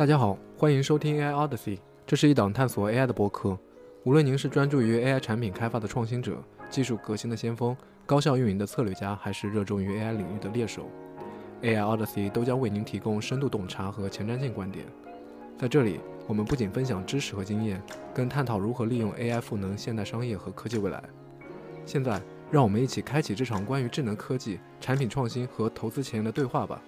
大家好，欢迎收听 AI Odyssey，这是一档探索 AI 的播客。无论您是专注于 AI 产品开发的创新者、技术革新的先锋、高效运营的策略家，还是热衷于 AI 领域的猎手，AI Odyssey 都将为您提供深度洞察和前瞻性观点。在这里，我们不仅分享知识和经验，更探讨如何利用 AI 赋能现代商业和科技未来。现在，让我们一起开启这场关于智能科技、产品创新和投资前沿的对话吧。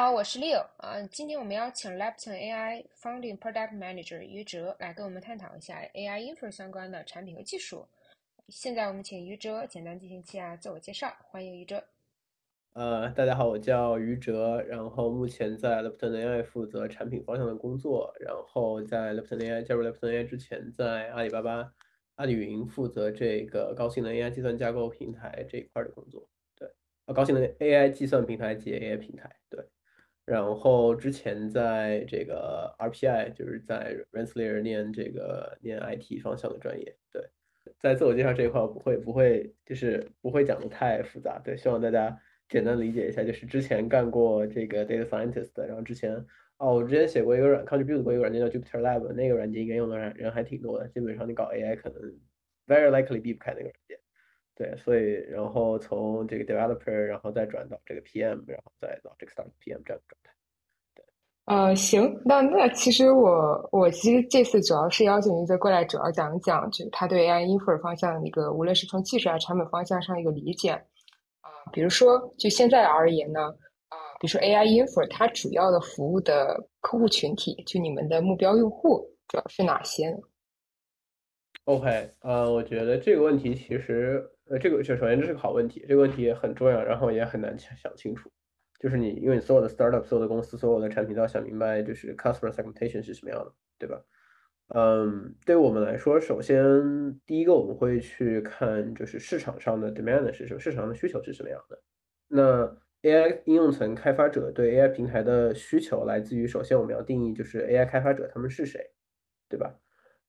好，我是 Leo 啊。今天我们邀请 Lepton AI Founding Product Manager 于哲来跟我们探讨一下 AI Infra 相关的产品和技术。现在我们请于哲简单进行一下自我介绍，欢迎于哲。呃，大家好，我叫于哲，然后目前在 Lepton AI 负责产品方向的工作，然后在 Lepton AI 加入 Lepton AI 之前，在阿里巴巴阿里云负责这个高性能 AI 计算架构平台这一块的工作。对，啊，高性能 AI 计算平台及 AI 平台。对，然后之前在这个 RPI 就是在 Rensselaer 念这个念 IT 方向的专业。对，在自我介绍这一块，我不会不会就是不会讲的太复杂。对，希望大家。简单理解一下，就是之前干过这个 data scientist，然后之前哦，我之前写过一个软 contribute 过一个软件叫 Jupyter Lab，那个软件应该用的人人还挺多的，基本上你搞 AI 可能 very likely 避不开那个软件。对，所以然后从这个 developer，然后再转到这个 PM，然后再到这个 start PM 这样的状态。对，呃，行，那那其实我我其实这次主要是邀请您再过来，主要讲一讲就是他对 AI infra 方向的一个，无论是从技术还是、产品方向上一个理解啊。比如说，就现在而言呢，啊，比如说 AI Infra，它主要的服务的客户群体，就你们的目标用户主要是哪些呢？OK，呃，我觉得这个问题其实，呃，这个就首先这是个好问题，这个问题也很重要，然后也很难想清楚。就是你，因为你所有的 startup、所有的公司、所有的产品都要想明白，就是 customer segmentation 是什么样的，对吧？嗯，对我们来说，首先第一个我们会去看，就是市场上的 demand 是什么，市场上的需求是什么样的。那 AI 应用层开发者对 AI 平台的需求来自于，首先我们要定义就是 AI 开发者他们是谁，对吧？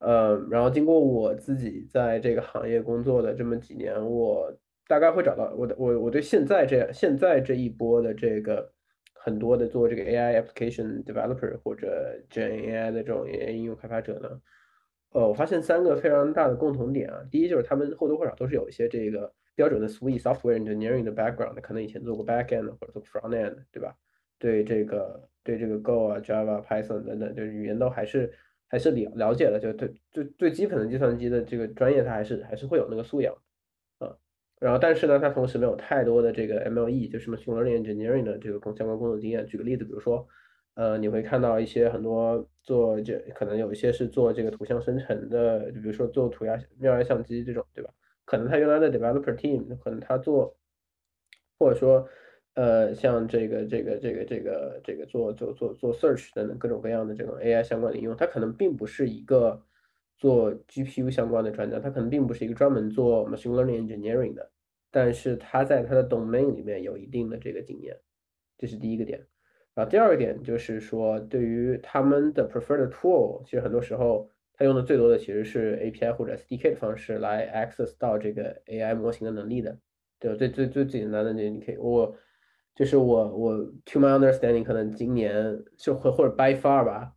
嗯，然后经过我自己在这个行业工作的这么几年，我大概会找到我的我我对现在这现在这一波的这个。很多的做这个 AI application developer 或者 Gen AI 的这种 AI 应用开发者呢，呃，我发现三个非常大的共同点啊。第一就是他们或多或少都是有一些这个标准的 SWE software engineering 的 background，可能以前做过 backend 或者做 frontend，对吧？对这个对这个 Go 啊、Java、Python 等等，就是语言都还是还是了了解了，就对最最基本的计算机的这个专业，它还是还是会有那个素养。啊然后，但是呢，他同时没有太多的这个 MLE，就是 machine learning engineering 的这个工相关工作经验。举个例子，比如说，呃，你会看到一些很多做这可能有一些是做这个图像生成的，就比如说做涂鸦妙压相机这种，对吧？可能他原来的 developer team 可能他做，或者说，呃，像这个这个这个这个这个做做做做 search 等等各种各样的这种 AI 相关的应用，他可能并不是一个。做 GPU 相关的专家，他可能并不是一个专门做 machine learning engineering 的，但是他在他的 domain 里面有一定的这个经验，这是第一个点。然后第二个点就是说，对于他们的 preferred tool，其实很多时候他用的最多的其实是 API 或者 SDK 的方式来 access 到这个 AI 模型的能力的。对，最最最简单的，你你可以我就是我我 to my understanding，可能今年就或或者 by far 吧，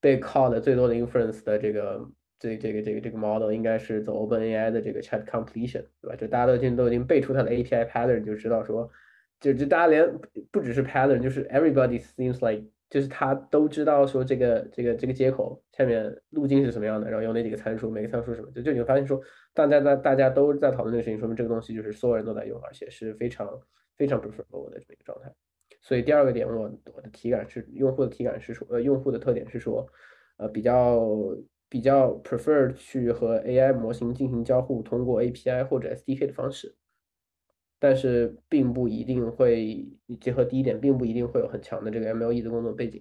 被 call 的最多的 inference 的这个。这这个这个这个 model 应该是走 OpenAI 的这个 Chat Completion，对吧？就大家都已经都已经背出它的 API pattern，就知道说，就就大家连不只是 pattern，就是 everybody seems like，就是他都知道说这个这个这个接口下面路径是什么样的，然后有哪几个参数，每个参数什么，就就你会发现说，大家大大家都在讨论这个事情，说明这个东西就是所有人都在用，而且是非常非常 prefer 的这么一个状态。所以第二个点，我我的体感是用户的体感是说，呃，用户的特点是说，呃，比较。比较 prefer 去和 AI 模型进行交互，通过 API 或者 SDK 的方式，但是并不一定会结合第一点，并不一定会有很强的这个 MLE 的工作背景。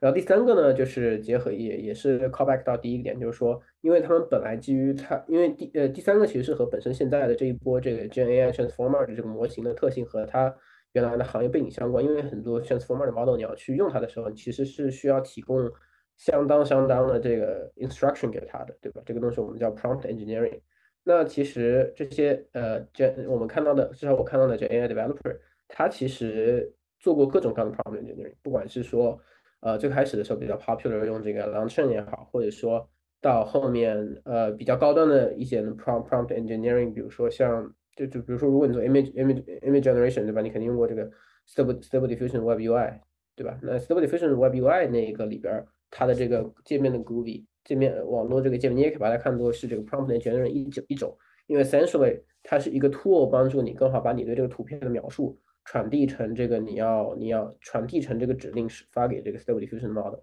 然后第三个呢，就是结合也也是 callback 到第一个点，就是说，因为他们本来基于它，因为第呃第三个其实是和本身现在的这一波这个 Gen AI Transformer 的这个模型的特性和它原来的行业背景相关，因为很多 Transformer 的 model 你要去用它的时候，其实是需要提供。相当相当的这个 instruction 给它的，对吧？这个东西我们叫 prompt engineering。那其实这些呃，这我们看到的，至少我看到的这 AI developer，他其实做过各种各样的 prompt engineering，不管是说呃最开始的时候比较 popular 用这个 Langchain 也好，或者说到后面呃比较高端的一些 prompt prompt engineering，比如说像就就比如说如果你做 image image image generation 对吧？你肯定用过这个 stable stable diffusion web UI 对吧？那 stable diffusion web UI 那一个里边它的这个界面的 groovy 界面网络这个界面，你也可以把它看作是这个 prompt engineering 一种一种，因为 essentially 它是一个 tool 帮助你更好把你对这个图片的描述传递成这个你要你要传递成这个指令是发给这个 stable diffusion model，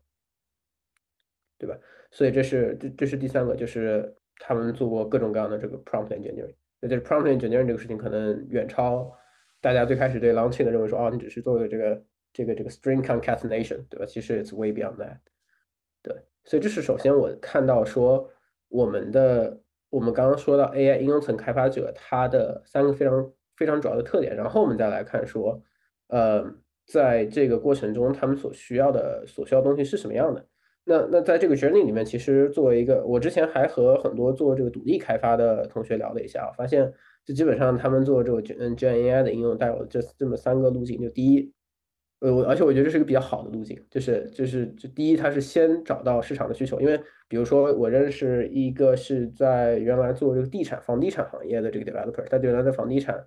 对吧？所以这是这这是第三个，就是他们做过各种各样的这个 prompt engineering。那就是 prompt engineering 这个事情可能远超大家最开始对 Langchain 的认为说，哦，你只是做个这个这个这个 string concatenation，对吧？其实 it's way beyond that。对，所以这是首先我看到说我们的我们刚刚说到 AI 应用层开发者他的三个非常非常主要的特点，然后我们再来看说，呃，在这个过程中他们所需要的所需要东西是什么样的。那那在这个 journey 里面，其实作为一个，我之前还和很多做这个独立开发的同学聊了一下，发现就基本上他们做这个嗯，GNAI 的应用带有这这么三个路径，就第一，呃，而且我觉得这是一个比较好的路径，就是就是就第一，他是先找到市场的需求，因为比如说我认识一个是在原来做这个地产房地产行业的这个 developer，他原来在房地产，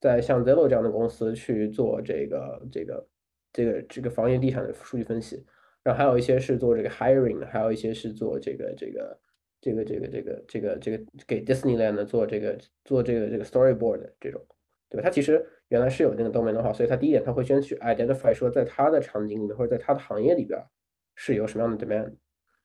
在像 Zillow 这样的公司去做这个这个这个这个房业地产的数据分析。然后还有一些是做这个 hiring，还有一些是做这个这个这个这个这个这个这个给 Disneyland 做这个做这个这个 storyboard 这种，对吧？他其实原来是有那个 domain 的话，所以他第一点他会先去 identify 说在他的场景里面或者在他的行业里边是有什么样的 demand，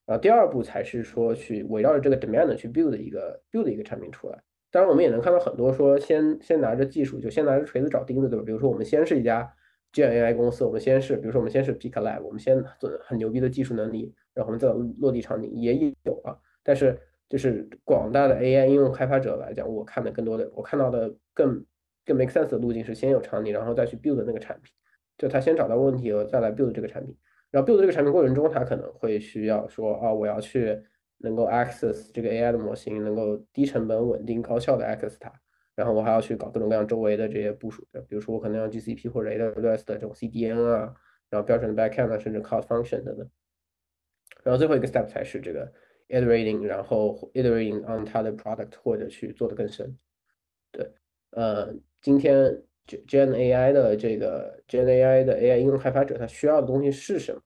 然后第二步才是说去围绕着这个 demand 去 build 一个 build 一个产品出来。当然我们也能看到很多说先先拿着技术就先拿着锤子找钉子，对吧？比如说我们先是一家。Gen AI 公司，我们先是，比如说我们先是 Pika Lab，我们先做很牛逼的技术能力，然后我们再落地场景也有啊。但是就是广大的 AI 应用开发者来讲，我看的更多的，我看到的更更 make sense 的路径是先有场景，然后再去 build 那个产品。就他先找到问题了，再来 build 这个产品。然后 build 这个产品过程中，他可能会需要说啊，我要去能够 access 这个 AI 的模型，能够低成本、稳定、高效的 access 它。然后我还要去搞各种各样周围的这些部署，比如说我可能用 GCP 或者 AWS 的这种 CDN 啊，然后标准的 backend 啊，甚至 cloud function 等等。然后最后一个 step 才是这个 iterating，然后 iterating on 它的 product 或者去做的更深。对，呃，今天 Gen AI 的这个 Gen AI 的 AI 应用开发者他需要的东西是什么？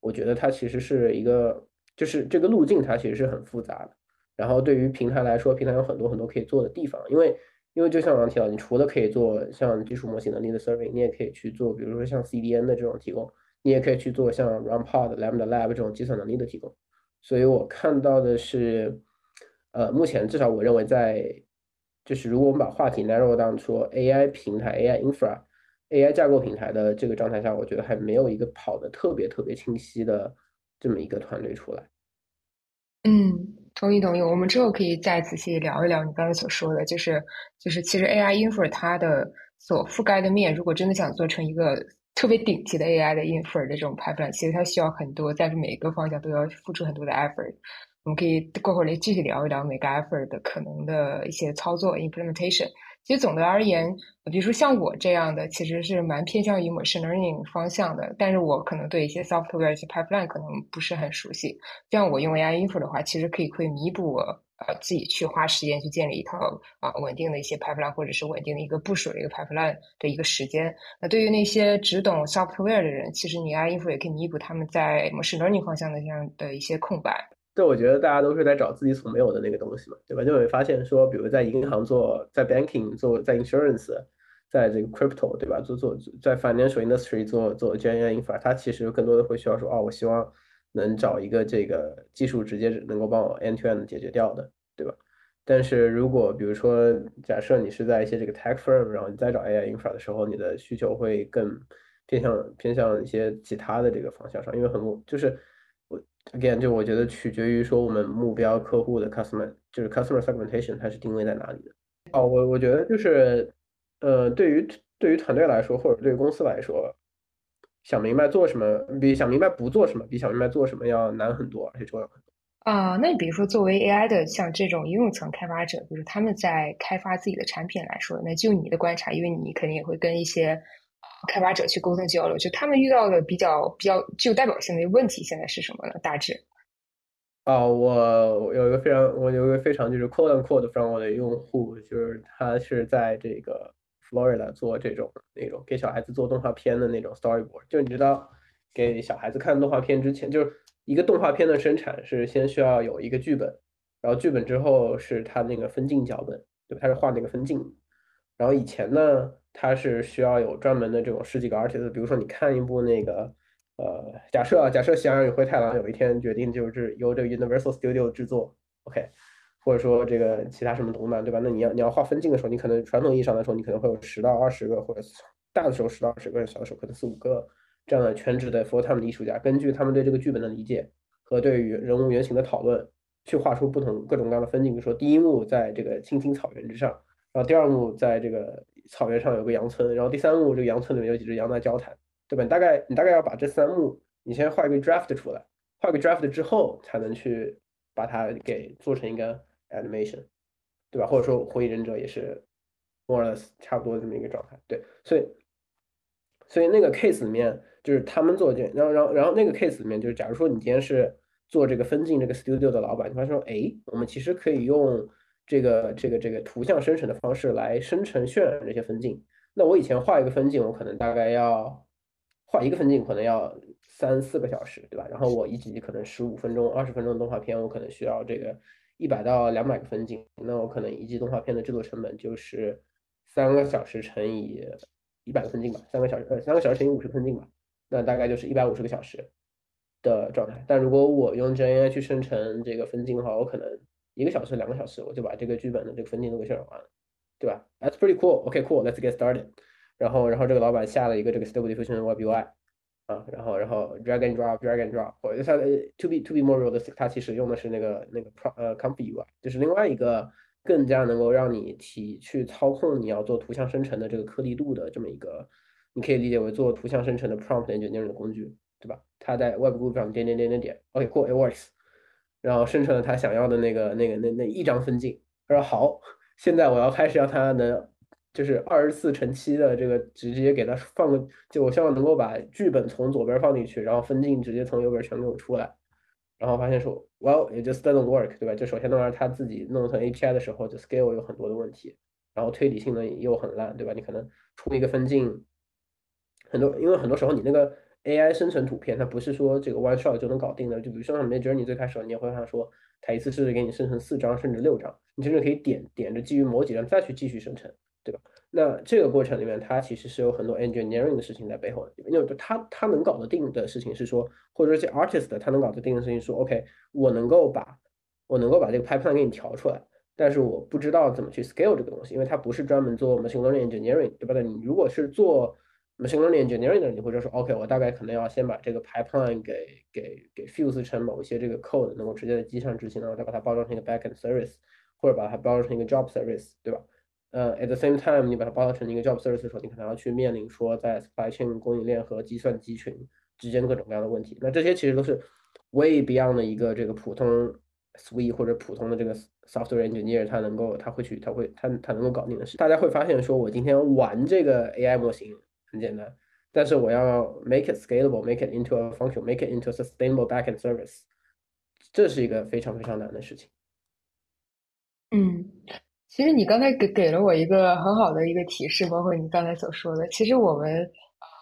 我觉得它其实是一个，就是这个路径它其实是很复杂的。然后对于平台来说，平台有很多很多可以做的地方，因为因为就像我刚提到，你除了可以做像基础模型能力的 serving，你也可以去做，比如说像 CDN 的这种提供，你也可以去做像 RunPod、Lambda Lab 这种计算能力的提供。所以我看到的是，呃，目前至少我认为在，就是如果我们把话题 narrow down 说 AI 平台、AI infra、AI 架构平台的这个状态下，我觉得还没有一个跑的特别特别清晰的这么一个团队出来。嗯。同意同意，我们之后可以再仔细聊一聊你刚才所说的，就是就是其实 AI infer 它的所覆盖的面，如果真的想做成一个特别顶级的 AI 的 infer 的这种 pipeline，其实它需要很多，在每个方向都要付出很多的 effort。我们可以过会儿来具体聊一聊每个 effort 的可能的一些操作 implementation。其实总的而言，比如说像我这样的，其实是蛮偏向于 machine learning 方向的，但是我可能对一些 software、一些 pipeline 可能不是很熟悉。像我用 AI info 的话，其实可以会弥补我呃自己去花时间去建立一套啊稳定的一些 pipeline，或者是稳定的一个部署的一个 pipeline 的一个时间。那对于那些只懂 software 的人，其实你 AI info 也可以弥补他们在 machine learning 方向的这样的一些空白。对我觉得大家都是在找自己所没有的那个东西嘛，对吧？就会发现说，比如在银行做，在 banking 做，在 insurance，在这个 crypto，对吧？做做在 financial industry 做做 Gen AI infra，它其实更多的会需要说，哦，我希望能找一个这个技术直接能够帮我 end to end 解决掉的，对吧？但是如果比如说假设你是在一些这个 tech firm，然后你再找 AI infra 的时候，你的需求会更偏向偏向一些其他的这个方向上，因为很多就是。Again，就我觉得取决于说我们目标客户的 customer，就是 customer segmentation，它是定位在哪里的。哦，我我觉得就是，呃，对于对于团队来说，或者对于公司来说，想明白做什么比想明白不做什么比想明白做什么要难很多，而且重要很多。啊，那你比如说作为 AI 的像这种应用层开发者，比如他们在开发自己的产品来说，那就你的观察，因为你肯定也会跟一些。开发者去沟通交流？就他们遇到的比较比较具有代表性的问题，现在是什么呢？大致？啊，我有一个非常，我有一个非常就是 quote unquote from 我的用户，就是他是在这个 Florida 做这种那种给小孩子做动画片的那种 storyboard。就你知道，给小孩子看动画片之前，就是一个动画片的生产是先需要有一个剧本，然后剧本之后是他那个分镜脚本，对吧？他是画那个分镜。然后以前呢，它是需要有专门的这种十几个 artist，比如说你看一部那个。呃，假设啊，假设《喜羊羊与灰太狼》有一天决定就是由这个 Universal Studio 制作，OK，或者说这个其他什么动漫，对吧？那你要你要画分镜的时候，你可能传统意义上来说，你可能会有十到二十个，或者大的时候十到二十个，小的时候可能四五个这样的全职的 full time 的艺术家，根据他们对这个剧本的理解和对于人物原型的讨论，去画出不同各种各样的分镜。比如说第一幕在这个青青草原之上，然后第二幕在这个草原上有个羊村，然后第三幕这个羊村里面有几只羊在交谈。对吧？你大概你大概要把这三幕，你先画一个 draft 出来，画个 draft 之后，才能去把它给做成一个 animation，对吧？或者说火影忍者也是 more or less 差不多这么一个状态。对，所以所以那个 case 里面就是他们做件，然后然后然后那个 case 里面就是，假如说你今天是做这个分镜这个 studio 的老板，你发现说，哎，我们其实可以用这个这个这个图像生成的方式来生成渲染这些分镜。那我以前画一个分镜，我可能大概要。画一个分镜可能要三四个小时，对吧？然后我一集可能十五分钟、二十分钟的动画片，我可能需要这个一百到两百个分镜，那我可能一集动画片的制作成本就是三个小时乘以一百个分镜吧，三个小时呃三个小时乘以五十分镜吧，那大概就是一百五十个小时的状态。但如果我用 Gen AI 去生成这个分镜的话，我可能一个小时、两个小时我就把这个剧本的这个分镜都给渲染完了，对吧？That's pretty cool. OK, cool. Let's get started. 然后，然后这个老板下了一个这个 Stable Diffusion Web UI 啊，然后，然后 Drag and Drop，Drag and Drop，或者它 To be To be more realistic，它其实用的是那个那个 Pro 呃 Comp UI，就是另外一个更加能够让你提去操控你要做图像生成的这个颗粒度的这么一个，你可以理解为做图像生成的 Prompt Engineering 的工具，对吧？它在 Web GUI 上点点点点点，OK，cool，it works，然后生成了他想要的那个那个那那一张分镜，他说好，现在我要开始让它能。就是二十四乘七的这个，直接给它放个，就我希望能够把剧本从左边放进去，然后分镜直接从右边全给我出来，然后发现说，Well it just doesn't work，对吧？就首先那玩意儿它自己弄成 API 的时候，就 scale 有很多的问题，然后推理性能又很烂，对吧？你可能出一个分镜，很多，因为很多时候你那个 AI 生成图片，它不是说这个 one shot 就能搞定的，就比如说像 Midjourney 最开始你也会看说，它一次是给你生成四张甚至六张，你甚至可以点点着基于某几张再去继续生成。对吧？那这个过程里面，它其实是有很多 engineering 的事情在背后的。因为它它能搞得定的事情是说，或者说这 artist 他能搞得定的事情说，OK，我能够把我能够把这个 pipeline 给你调出来，但是我不知道怎么去 scale 这个东西，因为它不是专门做 machine learning engineering，对吧？那你如果是做 machine learning engineering 的，你会说，OK，我大概可能要先把这个 pipeline 给给给 fuse 成某一些这个 code，能够直接在机上执行，然后再把它包装成一个 backend service，或者把它包装成一个 job service，对吧？呃，at the same time，你把它包装成一个 job service 的时候，你可能要去面临说在 supply chain 供应链和计算机群之间各种各样的问题。那这些其实都是 way beyond 的一个这个普通 SWE 或者普通的这个 software engineer 他能够他会去他会他他能够搞定的事。大家会发现说，我今天玩这个 AI 模型很简单，但是我要 make it scalable，make it into a function，make it into a sustainable backend service，这是一个非常非常难的事情。嗯。其实你刚才给给了我一个很好的一个提示，包括你刚才所说的，其实我们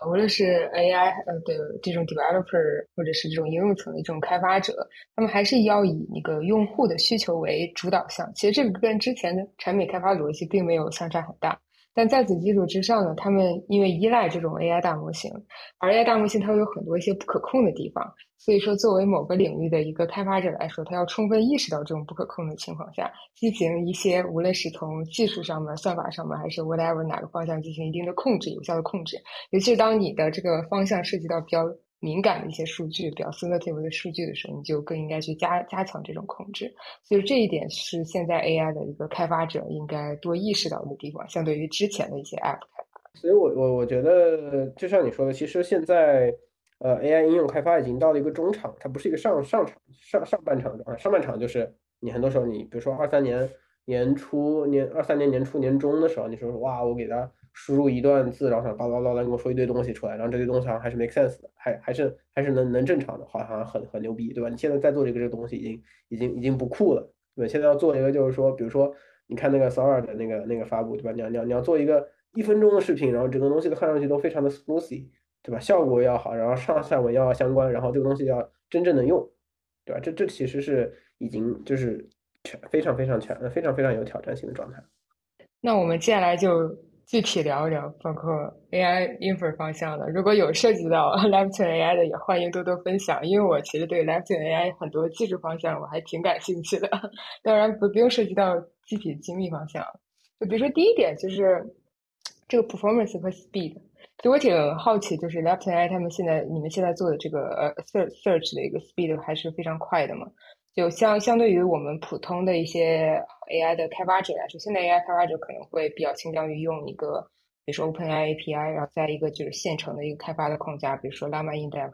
无论是 AI 呃的这种 developer，或者是这种应用层的这种开发者，他们还是要以那个用户的需求为主导向。其实这个跟之前的产品开发逻辑并没有相差很大。但在此基础之上呢，他们因为依赖这种 AI 大模型，而 AI 大模型它会有很多一些不可控的地方，所以说作为某个领域的一个开发者来说，他要充分意识到这种不可控的情况下，进行一些无论是从技术上面、算法上面，还是 whatever 哪个方向进行一定的控制、有效的控制，尤其是当你的这个方向涉及到比较。敏感的一些数据，比较 sensitive 的数据的时候，你就更应该去加加强这种控制。所以这一点是现在 AI 的一个开发者应该多意识到的地方，相对于之前的一些 App 开发。所以我我我觉得，就像你说的，其实现在呃 AI 应用开发已经到了一个中场，它不是一个上上场上上半场的状态。上半场就是你很多时候你比如说二三年年初年二三年年初年中的时候，你说哇，我给他输入一段字，然后他巴拉巴拉跟我说一堆东西出来，然后这堆东西好像还是 make sense 的，还还是还是能能正常的，好像很很牛逼，对吧？你现在在做这个这个东西已经已经已经不酷了，对吧现在要做一个就是说，比如说你看那个 Sora 的那个那个发布，对吧？你要你要你要做一个一分钟的视频，然后整个东西都看上去都非常的 smoothy，对吧？效果要好，然后上下文要相关，然后这个东西要真正能用，对吧？这这其实是已经就是全非常非常全、非常非常有挑战性的状态。那我们接下来就具体聊一聊，包括 AI infer 方向的。如果有涉及到 Lepton AI 的，也欢迎多多分享，因为我其实对 Lepton AI 很多技术方向我还挺感兴趣的。当然不不用涉及到具体精密方向，就比如说第一点就是这个 performance 和 speed。就我挺好奇，就是 Lepton AI 他们现在你们现在做的这个呃 search search 的一个 speed 还是非常快的嘛？就相相对于我们普通的一些 AI 的开发者来说，现在 AI 开发者可能会比较倾向于用一个，比如说 OpenAI API，然后在一个就是现成的一个开发的框架，比如说 LAMA Index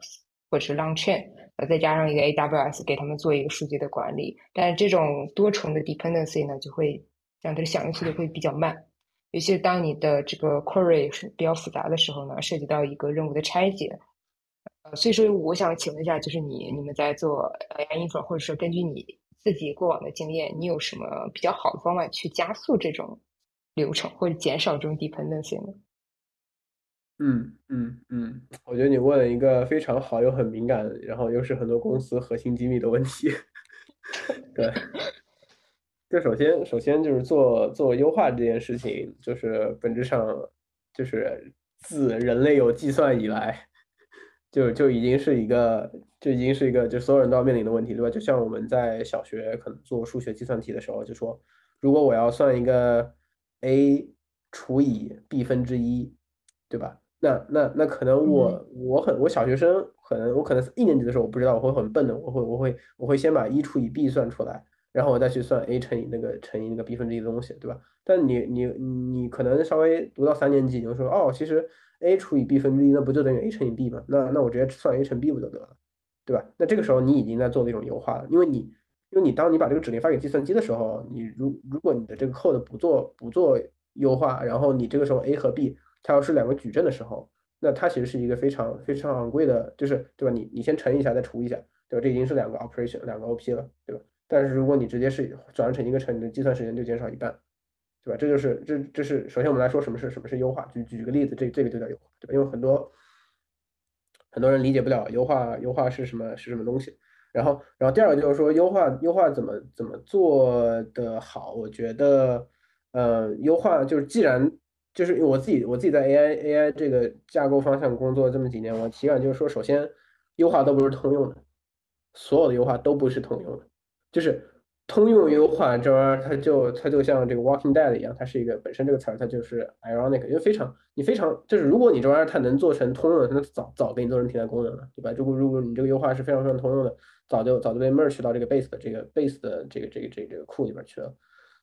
或者是 Langchain，呃，再加上一个 AWS 给他们做一个数据的管理。但是这种多重的 dependency 呢，就会让它的响应速度会比较慢。尤其是当你的这个 query 是比较复杂的时候呢，涉及到一个任务的拆解，所以说我想请问一下，就是你你们在做 AI infer，或者说根据你自己过往的经验，你有什么比较好的方法去加速这种流程，或者减少这种 dependency 呢？嗯嗯嗯，我觉得你问了一个非常好又很敏感，然后又是很多公司核心机密的问题，对。就首先，首先就是做做优化这件事情，就是本质上就是自人类有计算以来，就就已经是一个，就已经是一个，就所有人都要面临的问题，对吧？就像我们在小学可能做数学计算题的时候，就说如果我要算一个 a 除以 b 分之一，对吧？那那那可能我我很我小学生可能我可能一年级的时候我不知道我会很笨的，我会我会我会先把一除以 b 算出来。然后我再去算 a 乘以那个乘以那个 b 分之一的东西，对吧？但你你你可能稍微读到三年级，你就说哦，其实 a 除以 b 分之一，那不就等于 a 乘以 b 吗？那那我直接算 a 乘 b 不就得了，对吧？那这个时候你已经在做一种优化了，因为你因为你当你把这个指令发给计算机的时候，你如如果你的这个 code 不做不做优化，然后你这个时候 a 和 b 它要是两个矩阵的时候，那它其实是一个非常非常昂贵的，就是对吧？你你先乘一下再除一下，对吧？这已经是两个 operation 两个 op 了，对吧？但是如果你直接是转成一个乘，你的计算时间就减少一半，对吧？这就是这这是首先我们来说什么是什么是优化，举举个例子，这这个就叫优化，对吧？因为很多很多人理解不了优化优化是什么是什么东西。然后然后第二个就是说优化优化怎么怎么做的好？我觉得呃优化就是既然就是我自己我自己在 AI AI 这个架构方向工作这么几年，我体感就是说，首先优化都不是通用的，所有的优化都不是通用的。就是通用优化这玩意儿，它就它就像这个 Walking Dead 一样，它是一个本身这个词儿，它就是 ironic，因为非常你非常就是如果你这玩意儿它能做成通用的，它早早给你做成替代功能了，对吧？如果如果你这个优化是非常非常通用的，早就早就被 merge 到这个 base 的这个 base 的这个这个这个这个库里边去了。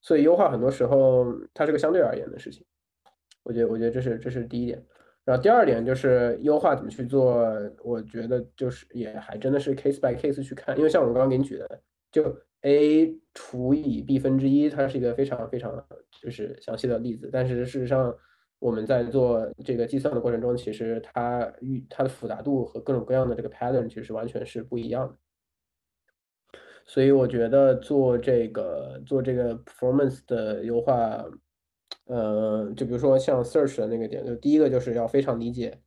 所以优化很多时候它是个相对而言的事情。我觉得我觉得这是这是第一点。然后第二点就是优化怎么去做，我觉得就是也还真的是 case by case 去看，因为像我刚刚给你举的。就 a 除以 b 分之一，它是一个非常非常就是详细的例子。但是事实上，我们在做这个计算的过程中，其实它与它的复杂度和各种各样的这个 pattern 其实完全是不一样的。所以我觉得做这个做这个 performance 的优化，呃，就比如说像 search 的那个点，就第一个就是要非常理解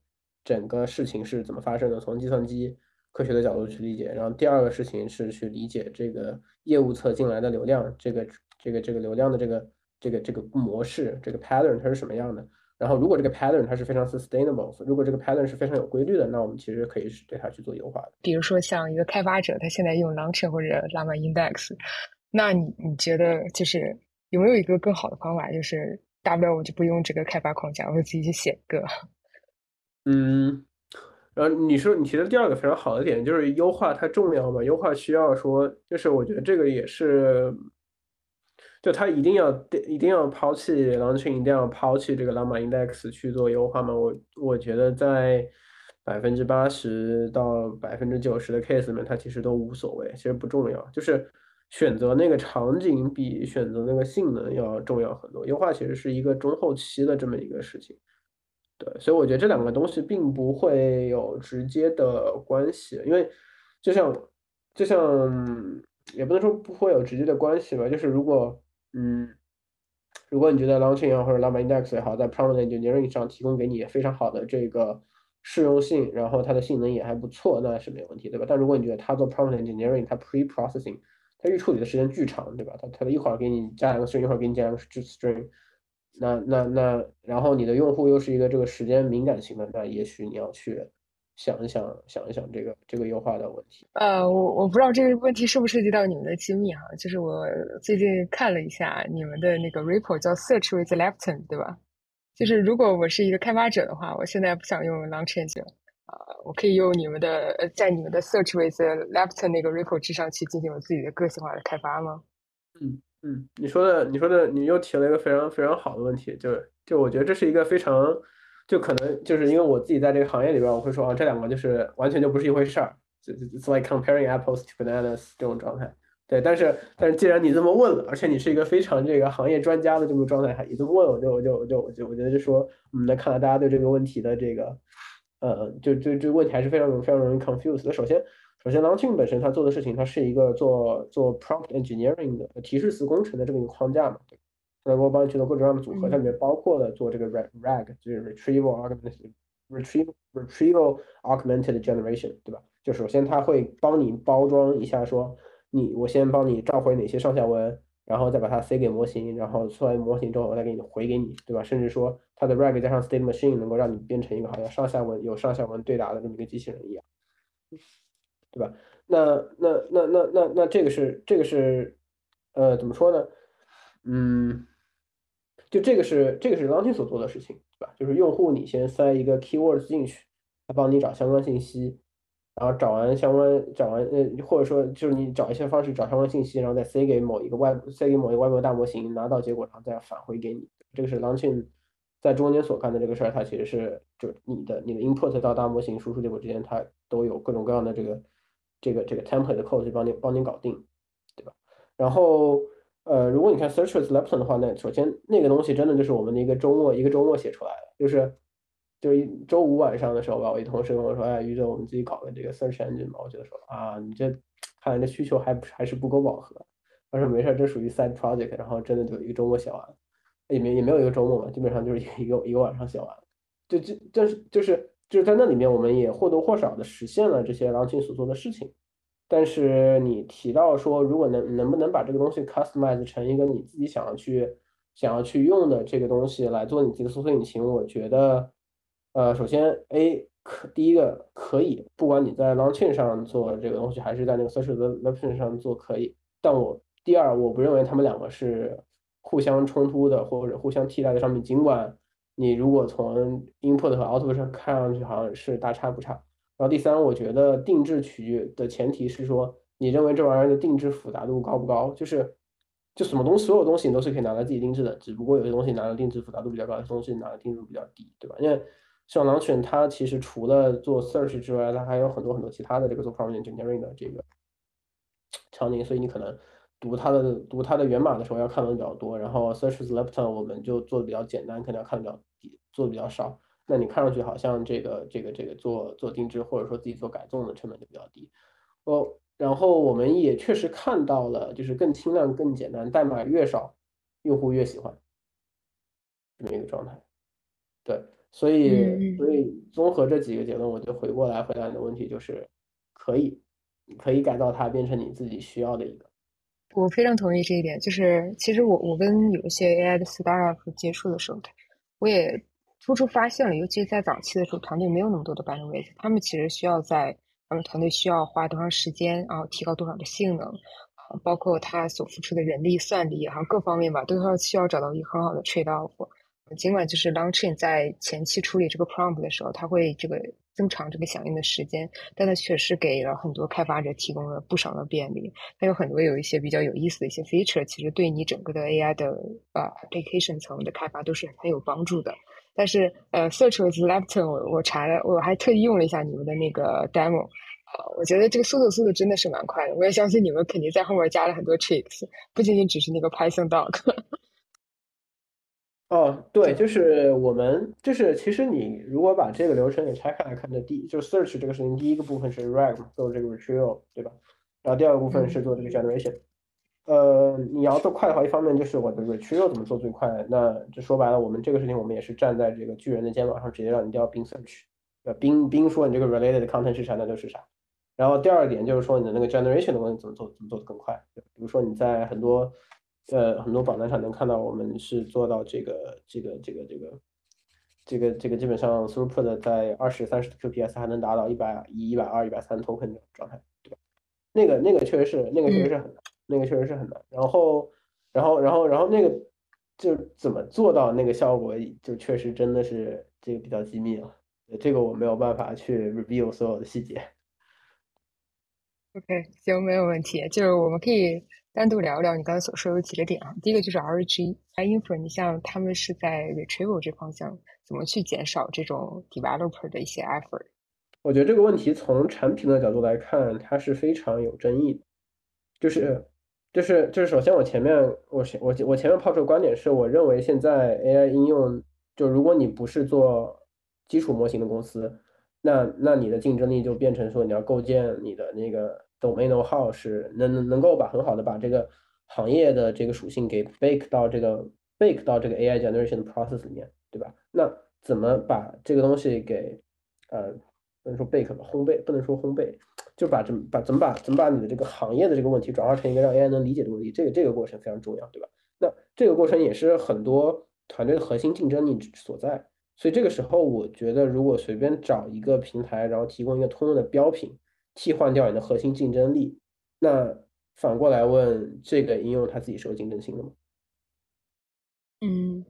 整个事情是怎么发生的，从计算机。科学的角度去理解，然后第二个事情是去理解这个业务侧进来的流量，这个这个这个流量的这个这个这个模式，这个 pattern 它是什么样的。然后如果这个 pattern 它是非常 sustainable，如果这个 pattern 是非常有规律的，那我们其实可以是对它去做优化的。比如说像一个开发者，他现在用 Launcher 或者 Llama Index，那你你觉得就是有没有一个更好的方法，就是大不了我就不用这个开发框架，我自己去写一个。嗯。然后你说你提的第二个非常好的点就是优化它重要吗？优化需要说，就是我觉得这个也是，就它一定要一定要抛弃 Launching，一定要抛弃这个 Llama Index 去做优化吗？我我觉得在百分之八十到百分之九十的 case 里面，它其实都无所谓，其实不重要。就是选择那个场景比选择那个性能要重要很多。优化其实是一个中后期的这么一个事情。对，所以我觉得这两个东西并不会有直接的关系，因为就像就像也不能说不会有直接的关系吧，就是如果嗯，如果你觉得 Launching 也好或者 Llama Index 也好，在 Prompt Engineering 上提供给你非常好的这个适用性，然后它的性能也还不错，那是没有问题，对吧？但如果你觉得它做 Prompt Engineering，它 Pre-processing，它预处理的时间巨长，对吧？它它一会儿给你加两个 string，一会儿给你加两个 string。那那那，然后你的用户又是一个这个时间敏感型的，那也许你要去想一想，想一想这个这个优化的问题。呃，我我不知道这个问题涉不涉及到你们的机密哈，就是我最近看了一下你们的那个 repo 叫 Search with Lepton，对吧？就是如果我是一个开发者的话，我现在不想用 Launching，啊，我可以用你们的在你们的 Search with Lepton 那个 repo 之上去进行我自己的个性化的开发吗？嗯。嗯，你说的，你说的，你又提了一个非常非常好的问题，就是就我觉得这是一个非常，就可能就是因为我自己在这个行业里边，我会说啊，这两个就是完全就不是一回事儿，就 it's like comparing apples to bananas 这种状态。对，但是但是既然你这么问了，而且你是一个非常这个行业专家的这么状态，还你这么问，我就我就我就我就我觉得就说，嗯，那看来大家对这个问题的这个，呃，就就这个问题还是非常非常容易 confuse。那首先。首先，Langchain 本身它做的事情，它是一个做做 prompt engineering 的提示词工程的这么一个框架嘛，对，它能够帮你去做各种各样的组合，它里面包括了做这个 RAG，就是 retrieval augmented retrieval retrieval augmented generation，对吧？就首先它会帮你包装一下，说你我先帮你召回哪些上下文，然后再把它塞给模型，然后出来模型之后我再给你回给你，对吧？甚至说它的 RAG 加上 state machine 能够让你变成一个好像上下文有上下文对答的这么一个机器人一样。对吧？那那那那那那这个是这个是，呃，怎么说呢？嗯，就这个是这个是 Launching 所做的事情，对吧？就是用户你先塞一个 keywords 进去，他帮你找相关信息，然后找完相关找完呃，或者说就是你找一些方式找相关信息，然后再塞给某一个外塞给某一个外部大模型，拿到结果然后再返回给你。这个是 Launching 在中间所干的这个事儿，它其实是就你的你的 input 到大模型输出结果之间，它都有各种各样的这个。这个这个 template 的 code 就帮你帮你搞定，对吧？然后呃，如果你看 Search with Lepton 的话，那首先那个东西真的就是我们的一个周末一个周末写出来的，就是就一周五晚上的时候吧，我一同事跟我说，哎，于总，我们自己搞个这个 Search Engine 吧。我觉得说啊，你这看来这需求还还是不够饱和。他说没事，这属于 side project，然后真的就一个周末写完，也没也没有一个周末嘛，基本上就是一个一个一个晚上写完，就就但是就是。就是在那里面，我们也或多或少的实现了这些狼群所做的事情。但是你提到说，如果能能不能把这个东西 customize 成一个你自己想要去想要去用的这个东西来做你自己的搜索引擎，我觉得，呃，首先 A 可第一个可以，不管你在 LangChain 上做这个东西，还是在那个 Search the Lepton 上做可以。但我第二，我不认为他们两个是互相冲突的或者互相替代的商品，尽管。你如果从 input 和 output 上看上去好像是大差不差，然后第三，我觉得定制取决的前提是说，你认为这玩意儿的定制复杂度高不高？就是，就什么东西，所有东西你都是可以拿来自己定制的，只不过有些东西拿来定制复杂度比较高，有些东西拿来定制度比较低，对吧？因为像狼犬，它其实除了做 search 之外，它还有很多很多其他的这个做 prompt engineering 的这个场景，所以你可能。读它的读它的源码的时候要看的比较多，然后 search with Lepton 我们就做的比较简单，可能要看的比较低，做的比较少。那你看上去好像这个这个这个做做定制或者说自己做改动的成本就比较低。哦，然后我们也确实看到了，就是更轻量、更简单，代码越少，用户越喜欢这么一个状态。对，所以所以综合这几个结论，我就回过来回答你的问题，就是可以可以改造它变成你自己需要的一个。我非常同意这一点，就是其实我我跟有一些 AI 的 staff 接触的时候，我也突出发现了，尤其是在早期的时候，团队没有那么多的 bandwidth，他们其实需要在他们团队需要花多长时间，然后提高多少的性能，包括他所付出的人力、算力，然后各方面吧，都要需要找到一个很好的 trade off。尽管就是 Launching 在前期处理这个 prompt 的时候，它会这个。增长这个响应的时间，但它确实给了很多开发者提供了不少的便利。它有很多有一些比较有意思的一些 feature，其实对你整个的 AI 的呃 application 层的开发都是很有帮助的。但是呃，Search with Lepton，我我查了，我还特意用了一下你们的那个 demo，我觉得这个速度速度真的是蛮快的。我也相信你们肯定在后面加了很多 tricks，不仅仅只是那个 Python doc。哦，对，就是我们就是其实你如果把这个流程给拆开来看，的第就 search 这个事情，第一个部分是 rag 做这个 retrieval，对吧？然后第二个部分是做这个 generation。呃，你要做快的话，一方面就是我的 retrieval 怎么做最快？那就说白了，我们这个事情我们也是站在这个巨人的肩膀上，直接让你调 Bing search，呃，Bing Bing 说你这个 related content 是啥，那就是啥。然后第二点就是说你的那个 generation 的问题怎么做，怎么做的更快？比如说你在很多呃很多榜单上能看到，我们是做到这个这个这个这个这个这个基本上 Super 的在二十三十的 QPS 还能达到一百一、一百二、一百三 token 的状态，对吧？那个那个确实是那个确实是很难，那个确实是很难。然后然后然后然后那个就怎么做到那个效果，就确实真的是这个比较机密了，这个我没有办法去 review 所有的细节。OK，行，没有问题。就是我们可以单独聊一聊你刚才所说有几个点啊。第一个就是 RG、Infer，你像他们是在 retrieval 这方向，怎么去减少这种 developer 的一些 effort？我觉得这个问题从产品的角度来看，它是非常有争议的。就是，就是，就是，首先我前面我我我前面抛出的观点是，我认为现在 AI 应用，就如果你不是做基础模型的公司，那那你的竞争力就变成说你要构建你的那个。Domain know-how 是能能够把很好的把这个行业的这个属性给 bake 到这个 bake 到这个 AI generation 的 process 里面，对吧？那怎么把这个东西给呃不能说 bake 吧，烘焙不能说烘焙，就把怎么把怎么把怎么把你的这个行业的这个问题转化成一个让 AI 能理解的问题，这个这个过程非常重要，对吧？那这个过程也是很多团队的核心竞争力所在。所以这个时候，我觉得如果随便找一个平台，然后提供一个通用的标品。替换掉你的核心竞争力，那反过来问，这个应用它自己是有竞争性的吗？嗯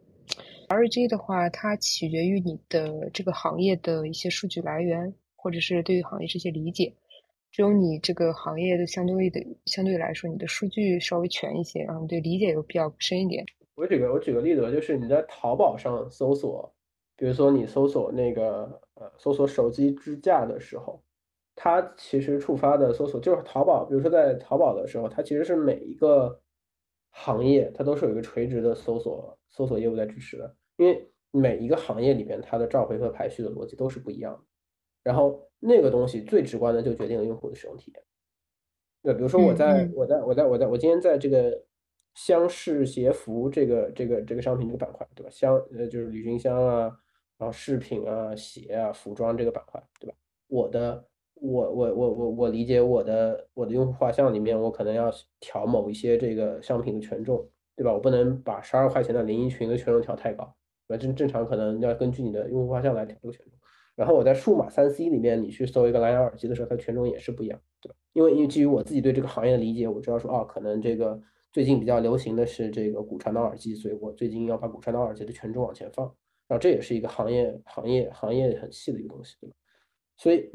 ，RG 的话，它取决于你的这个行业的一些数据来源，或者是对于行业这些理解。只有你这个行业的相对的相对来说，你的数据稍微全一些，然后对理解又比较深一点。我举个我举个例子吧，就是你在淘宝上搜索，比如说你搜索那个呃搜索手机支架的时候。它其实触发的搜索就是淘宝，比如说在淘宝的时候，它其实是每一个行业它都是有一个垂直的搜索搜索业务在支持的，因为每一个行业里边它的召回和排序的逻辑都是不一样的。然后那个东西最直观的就决定了用户的使用体验。对，比如说我在我在我在我在我今天在这个箱式鞋服这个这个这个商品这个板块，对吧？箱呃就是旅行箱啊，然后饰品啊、鞋啊、服装这个板块，对吧？我的。我我我我我理解我的我的用户画像里面，我可能要调某一些这个商品的权重，对吧？我不能把十二块钱的连衣裙的权重调太高，对吧？正正常可能要根据你的用户画像来调这个权重。然后我在数码三 C 里面，你去搜一个蓝牙耳机的时候，它权重也是不一样，对吧？因为因为基于我自己对这个行业的理解，我知道说哦，可能这个最近比较流行的是这个骨传导耳机，所以我最近要把骨传导耳机的权重往前放。然后这也是一个行业行业行业很细的一个东西，对吧？所以。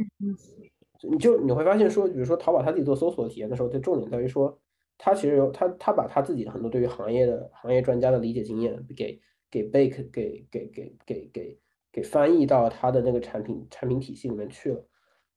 你就你会发现说，比如说淘宝他自己做搜索体验的时候，它重点在于说，他其实有他他把他自己很多对于行业的行业专家的理解经验给给 bake 给给给给给给翻译到他的那个产品产品体系里面去了。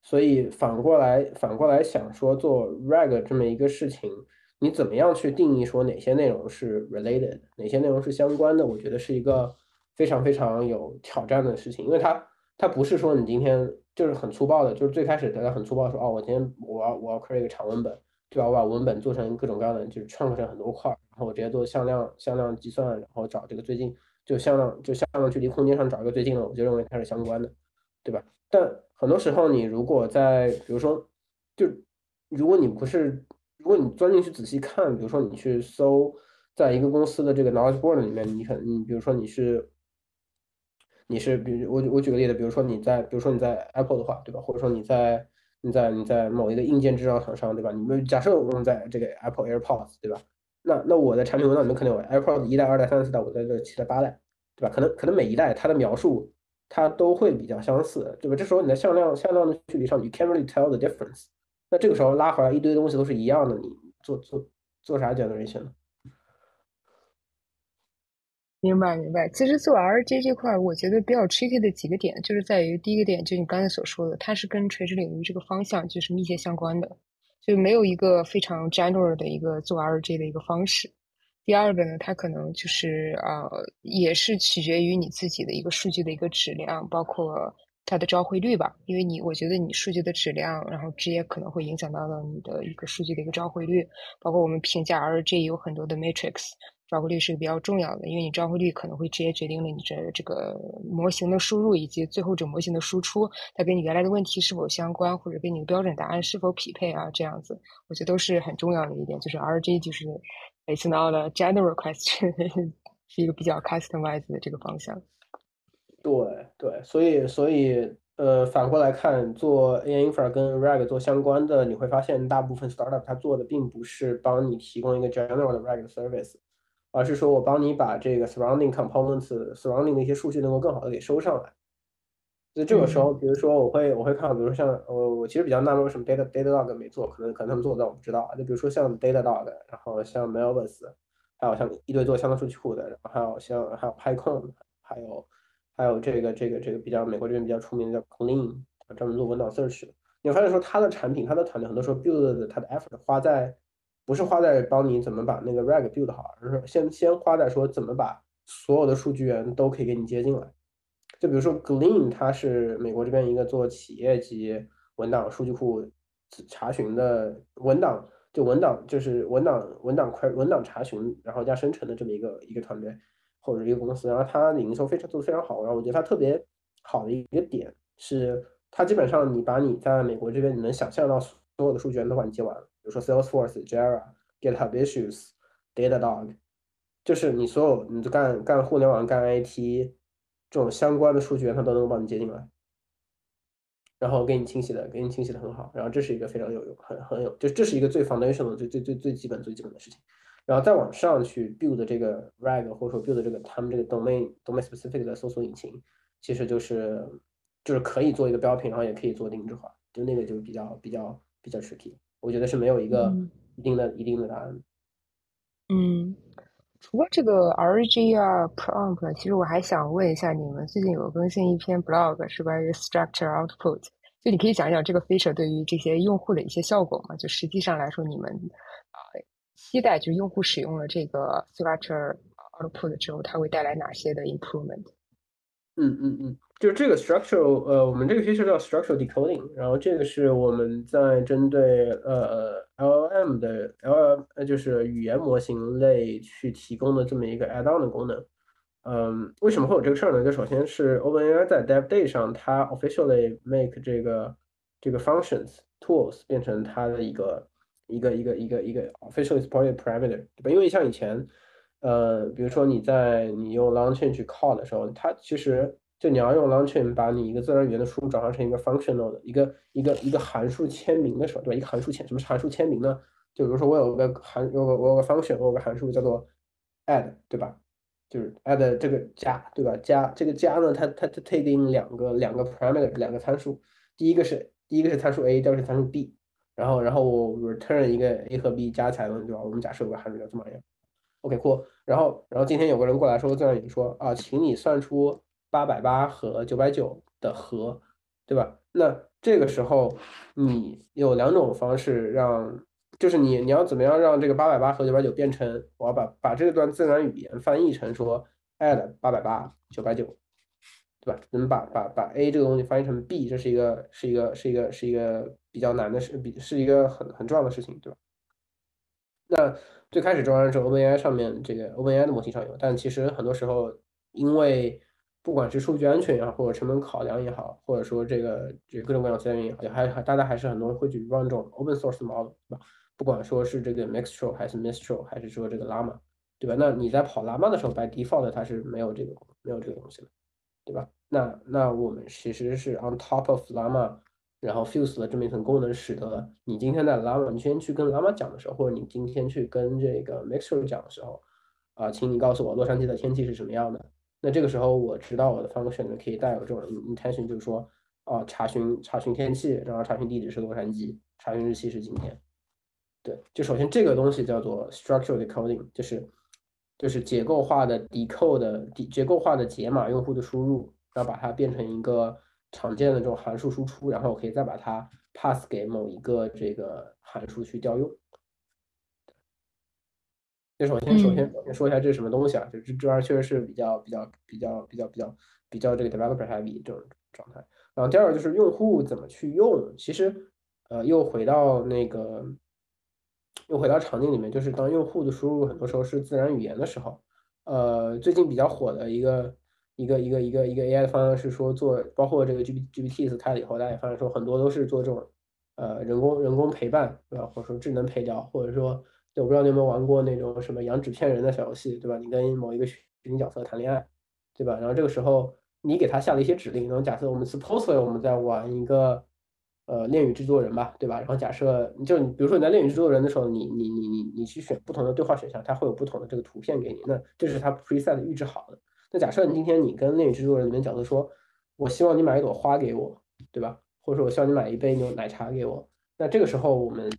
所以反过来反过来想说，做 rag 这么一个事情，你怎么样去定义说哪些内容是 related，哪些内容是相关的？我觉得是一个非常非常有挑战的事情，因为它它不是说你今天。就是很粗暴的，就是最开始大家很粗暴说，哦，我今天我要我要 create 一个长文本，对吧？我把文本做成各种各样的，就是 chunk 成很多块，然后我直接做向量向量计算，然后找这个最近就向量就向量距离空间上找一个最近的，我就认为它是相关的，对吧？但很多时候你如果在比如说，就如果你不是如果你钻进去仔细看，比如说你去搜在一个公司的这个 knowledge board 里面，你可能你比如说你是。你是比如我我举个例子，比如说你在比如说你在 Apple 的话，对吧？或者说你在你在你在某一个硬件制造厂商，对吧？你们假设我们在这个 Apple AirPods，对吧？那那我的产品文档里面可能有 AirPods 一代、二代、三代、四代、五代、六、七代、八代，对吧？可能可能每一代它的描述它都会比较相似，对吧？这时候你在向量向量的距离上你 can't really tell the difference。那这个时候拉回来一堆东西都是一样的，你做做做啥 generation 呢？明白明白。其实做 RJ 这块，我觉得比较 tricky 的几个点，就是在于第一个点，就你刚才所说的，它是跟垂直领域这个方向就是密切相关的，就没有一个非常 general 的一个做 RJ 的一个方式。第二个呢，它可能就是呃，也是取决于你自己的一个数据的一个质量，包括它的召回率吧。因为你，我觉得你数据的质量，然后直接可能会影响到了你的一个数据的一个召回率。包括我们评价 RJ 有很多的 matrix，召回率是比较重要的，因为你召回率可能会直接决定了你这这个模型的输入以及最后这模型的输出，它跟你原来的问题是否相关，或者跟你的标准答案是否匹配啊，这样子，我觉得都是很重要的一点。就是 RJ 就是。It's not a general question，是一个比较 customized 的这个方向。对对，所以所以呃，反过来看，做 A infra 跟 RAG 做相关的，你会发现大部分 startup 它做的并不是帮你提供一个 general 的 RAG service，而是说我帮你把这个 surrounding components、surrounding 的一些数据能够更好的给收上来。所以这个时候，比如说我会我会看，比如说像我我其实比较纳闷为什么 Data Datadog 没做，可能可能他们做的我不知道。就比如说像 Datadog，然后像 Melvis，还有像一堆做相关数据库的，然后还有像还有 PyCon，还有还有这个这个这个比较美国这边比较出名的叫 Clean，专门做文档 search。你会发现说他的产品，他的团队很多时候 build 的他的 effort 花在不是花在帮你怎么把那个 rag build 好，而是先先花在说怎么把所有的数据源都可以给你接进来。就比如说，Glean 它是美国这边一个做企业级文档数据库查询的文档，就文档就是文档文档快文档查询，然后加生成的这么一个一个团队或者一个公司，然后它的营收非常做的非常好，然后我觉得它特别好的一个点是，它基本上你把你在美国这边你能想象到所有的数据源都把你接完了，比如说 Salesforce、Jira、GitHub Issues、Datadog，就是你所有你就干干互联网干 IT。这种相关的数据，它都能帮你接进来，然后给你清洗的，给你清洗的很好，然后这是一个非常有用、很很有，就这是一个最 foundation 的、最最最最基本、最基本的事情。然后再往上去 build 这个 rag，或者说 build 这个他们这个 domain domain specific 的搜索引擎，其实就是就是可以做一个标品，然后也可以做定制化，就那个就比较比较比较 tricky，我觉得是没有一个一定的一定的答案。嗯。除了这个 RG 啊，prompt，其实我还想问一下，你们最近有更新一篇 blog 是关于 structure output，就你可以讲一讲这个 feature 对于这些用户的一些效果吗？就实际上来说，你们啊期待就是用户使用了这个 structure output 之后，它会带来哪些的 improvement？嗯嗯嗯。就是这个 structural，呃，我们这个 feature 叫 structural decoding，然后这个是我们在针对呃 LLM 的 L，呃就是语言模型类去提供的这么一个 add-on 的功能。嗯，为什么会有这个事儿呢？就首先是 OpenAI 在 Dev Day 上，它 officially make 这个这个 functions tools 变成它的一个一个一个一个一个 officially supported parameter，对吧？因为像以前，呃，比如说你在你用 LangChain 去 call 的时候，它其实就你要用 LangChain 把你一个自然语言的输入转化成一个 functional 的一个一个一个函数签名的时候，对吧？一个函数签什么是函数签名呢？就比如说我有个函，有个我有个 function，我有个函数叫做 add，对吧？就是 add 这个加，对吧？加这个加呢，它它它 take in 两个两个 parameter 两个参数，第一个是第一个是参数 a，第二个是参数 b，然后然后我 return 一个 a 和 b 加起来的，对吧？我们假设有个函数叫这么样，OK，cool。然后然后今天有个人过来说自然语言说啊，请你算出。八百八和九百九的和，对吧？那这个时候你有两种方式让，就是你你要怎么样让这个八百八和九百九变成，我要把把这段自然语言翻译成说 add 八百八九百九，对吧？能把把把 a 这个东西翻译成 b，这是一个是一个是一个是一个比较难的事，比是一个很很重要的事情，对吧？那最开始中央是 OpenAI 上面这个 OpenAI 的模型上有，但其实很多时候因为不管是数据安全也好，或者成本考量也好，或者说这个这各种各样的资源也好，也还还大家还是很多人会去 run 这种 open source model，对吧？不管说是这个 mixtral 还是 Mistral，还是说这个 Llama，对吧？那你在跑 Llama 的时候，by default 它是没有这个没有这个东西的，对吧？那那我们其实是 on top of Llama，然后 fuse 了这么一层功能，使得你今天在 Llama，你先去跟 Llama 讲的时候，或者你今天去跟这个 mixtral 讲的时候，啊，请你告诉我洛杉矶的天气是什么样的。那这个时候我知道我的 function 可以带有这种 intention，就是说，啊，查询查询天气，然后查询地址是洛杉矶，查询日期是今天。对，就首先这个东西叫做 structural decoding，就是就是结构化的 decode 的结构化的解码用户的输入，然后把它变成一个常见的这种函数输出，然后我可以再把它 pass 给某一个这个函数去调用。那首先，首先，首先说一下这是什么东西啊？就这这玩意儿确实是比较比较比较比较比较比较这个 developer heavy 这种状态。然后第二个就是用户怎么去用，其实呃又回到那个又回到场景里面，就是当用户的输入很多时候是自然语言的时候，呃最近比较火的一个一个一个一个一个 AI 的方向是说做，包括这个 G P GPT 是开了以后，大家也发现说很多都是做这种呃人工人工陪伴，对吧？或者说智能陪聊，或者说。我不知道你有没有玩过那种什么养纸片人的小游戏，对吧？你跟某一个虚拟角色谈恋爱，对吧？然后这个时候你给他下了一些指令，然后假设我们 supposedly 我们在玩一个呃恋与制作人吧，对吧？然后假设就你比如说你在恋与制作人的时候，你你你你你去选不同的对话选项，它会有不同的这个图片给你，那这是它 preset 预制好的。那假设你今天你跟恋与制作人里面角色说，我希望你买一朵花给我，对吧？或者说我希望你买一杯牛奶茶给我，那这个时候我们。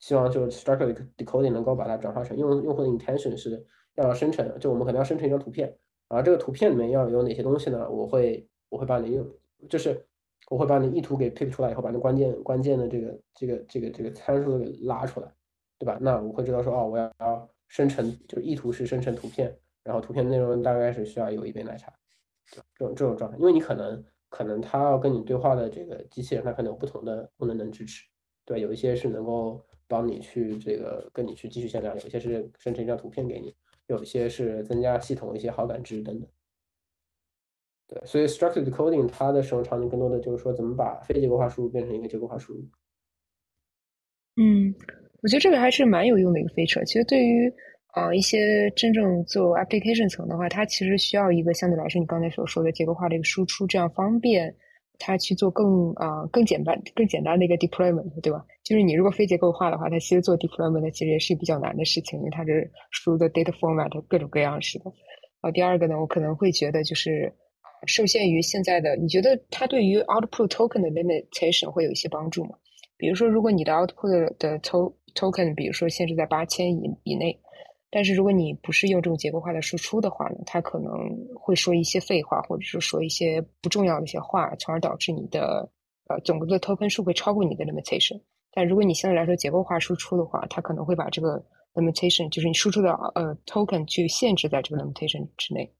希望就是 structure decoding 能够把它转化成用用户的 intention 是要生成，就我们可能要生成一张图片，然后这个图片里面要有哪些东西呢？我会我会把你用，就是我会把你意图给 pick 出来以后，把那关键关键的这个这个这个这个参数给拉出来，对吧？那我会知道说哦，我要生成就是意图是生成图片，然后图片内容大概是需要有一杯奶茶，这种这种状态，因为你可能可能他要跟你对话的这个机器人，它可能有不同的功能能支持，对，有一些是能够。帮你去这个跟你去继续向量，有一些是生成一张图片给你，有一些是增加系统一些好感知等等。对，所以 structured coding 它的使用场景更多的就是说怎么把非结构化输入变成一个结构化输入。嗯，我觉得这个还是蛮有用的一个 feature。其实对于啊一些真正做 application 层的话，它其实需要一个相对来说你刚才所说的结构化的一个输出，这样方便。它去做更啊更简单更简单的一个 deployment，对吧？就是你如果非结构化的话，它其实做 deployment 其实也是比较难的事情，因为它是输入的 data format 各种各样式的。啊，第二个呢，我可能会觉得就是受限于现在的，你觉得它对于 output token 的 limitation 会有一些帮助吗？比如说，如果你的 output 的 to token，比如说限制在八千以以内。但是如果你不是用这种结构化的输出的话呢，它可能会说一些废话，或者是说一些不重要的一些话，从而导致你的呃总的 token 数会超过你的 limitation。但如果你相对来说结构化输出的话，它可能会把这个 limitation，就是你输出的呃 token 去限制在这个 limitation 之内。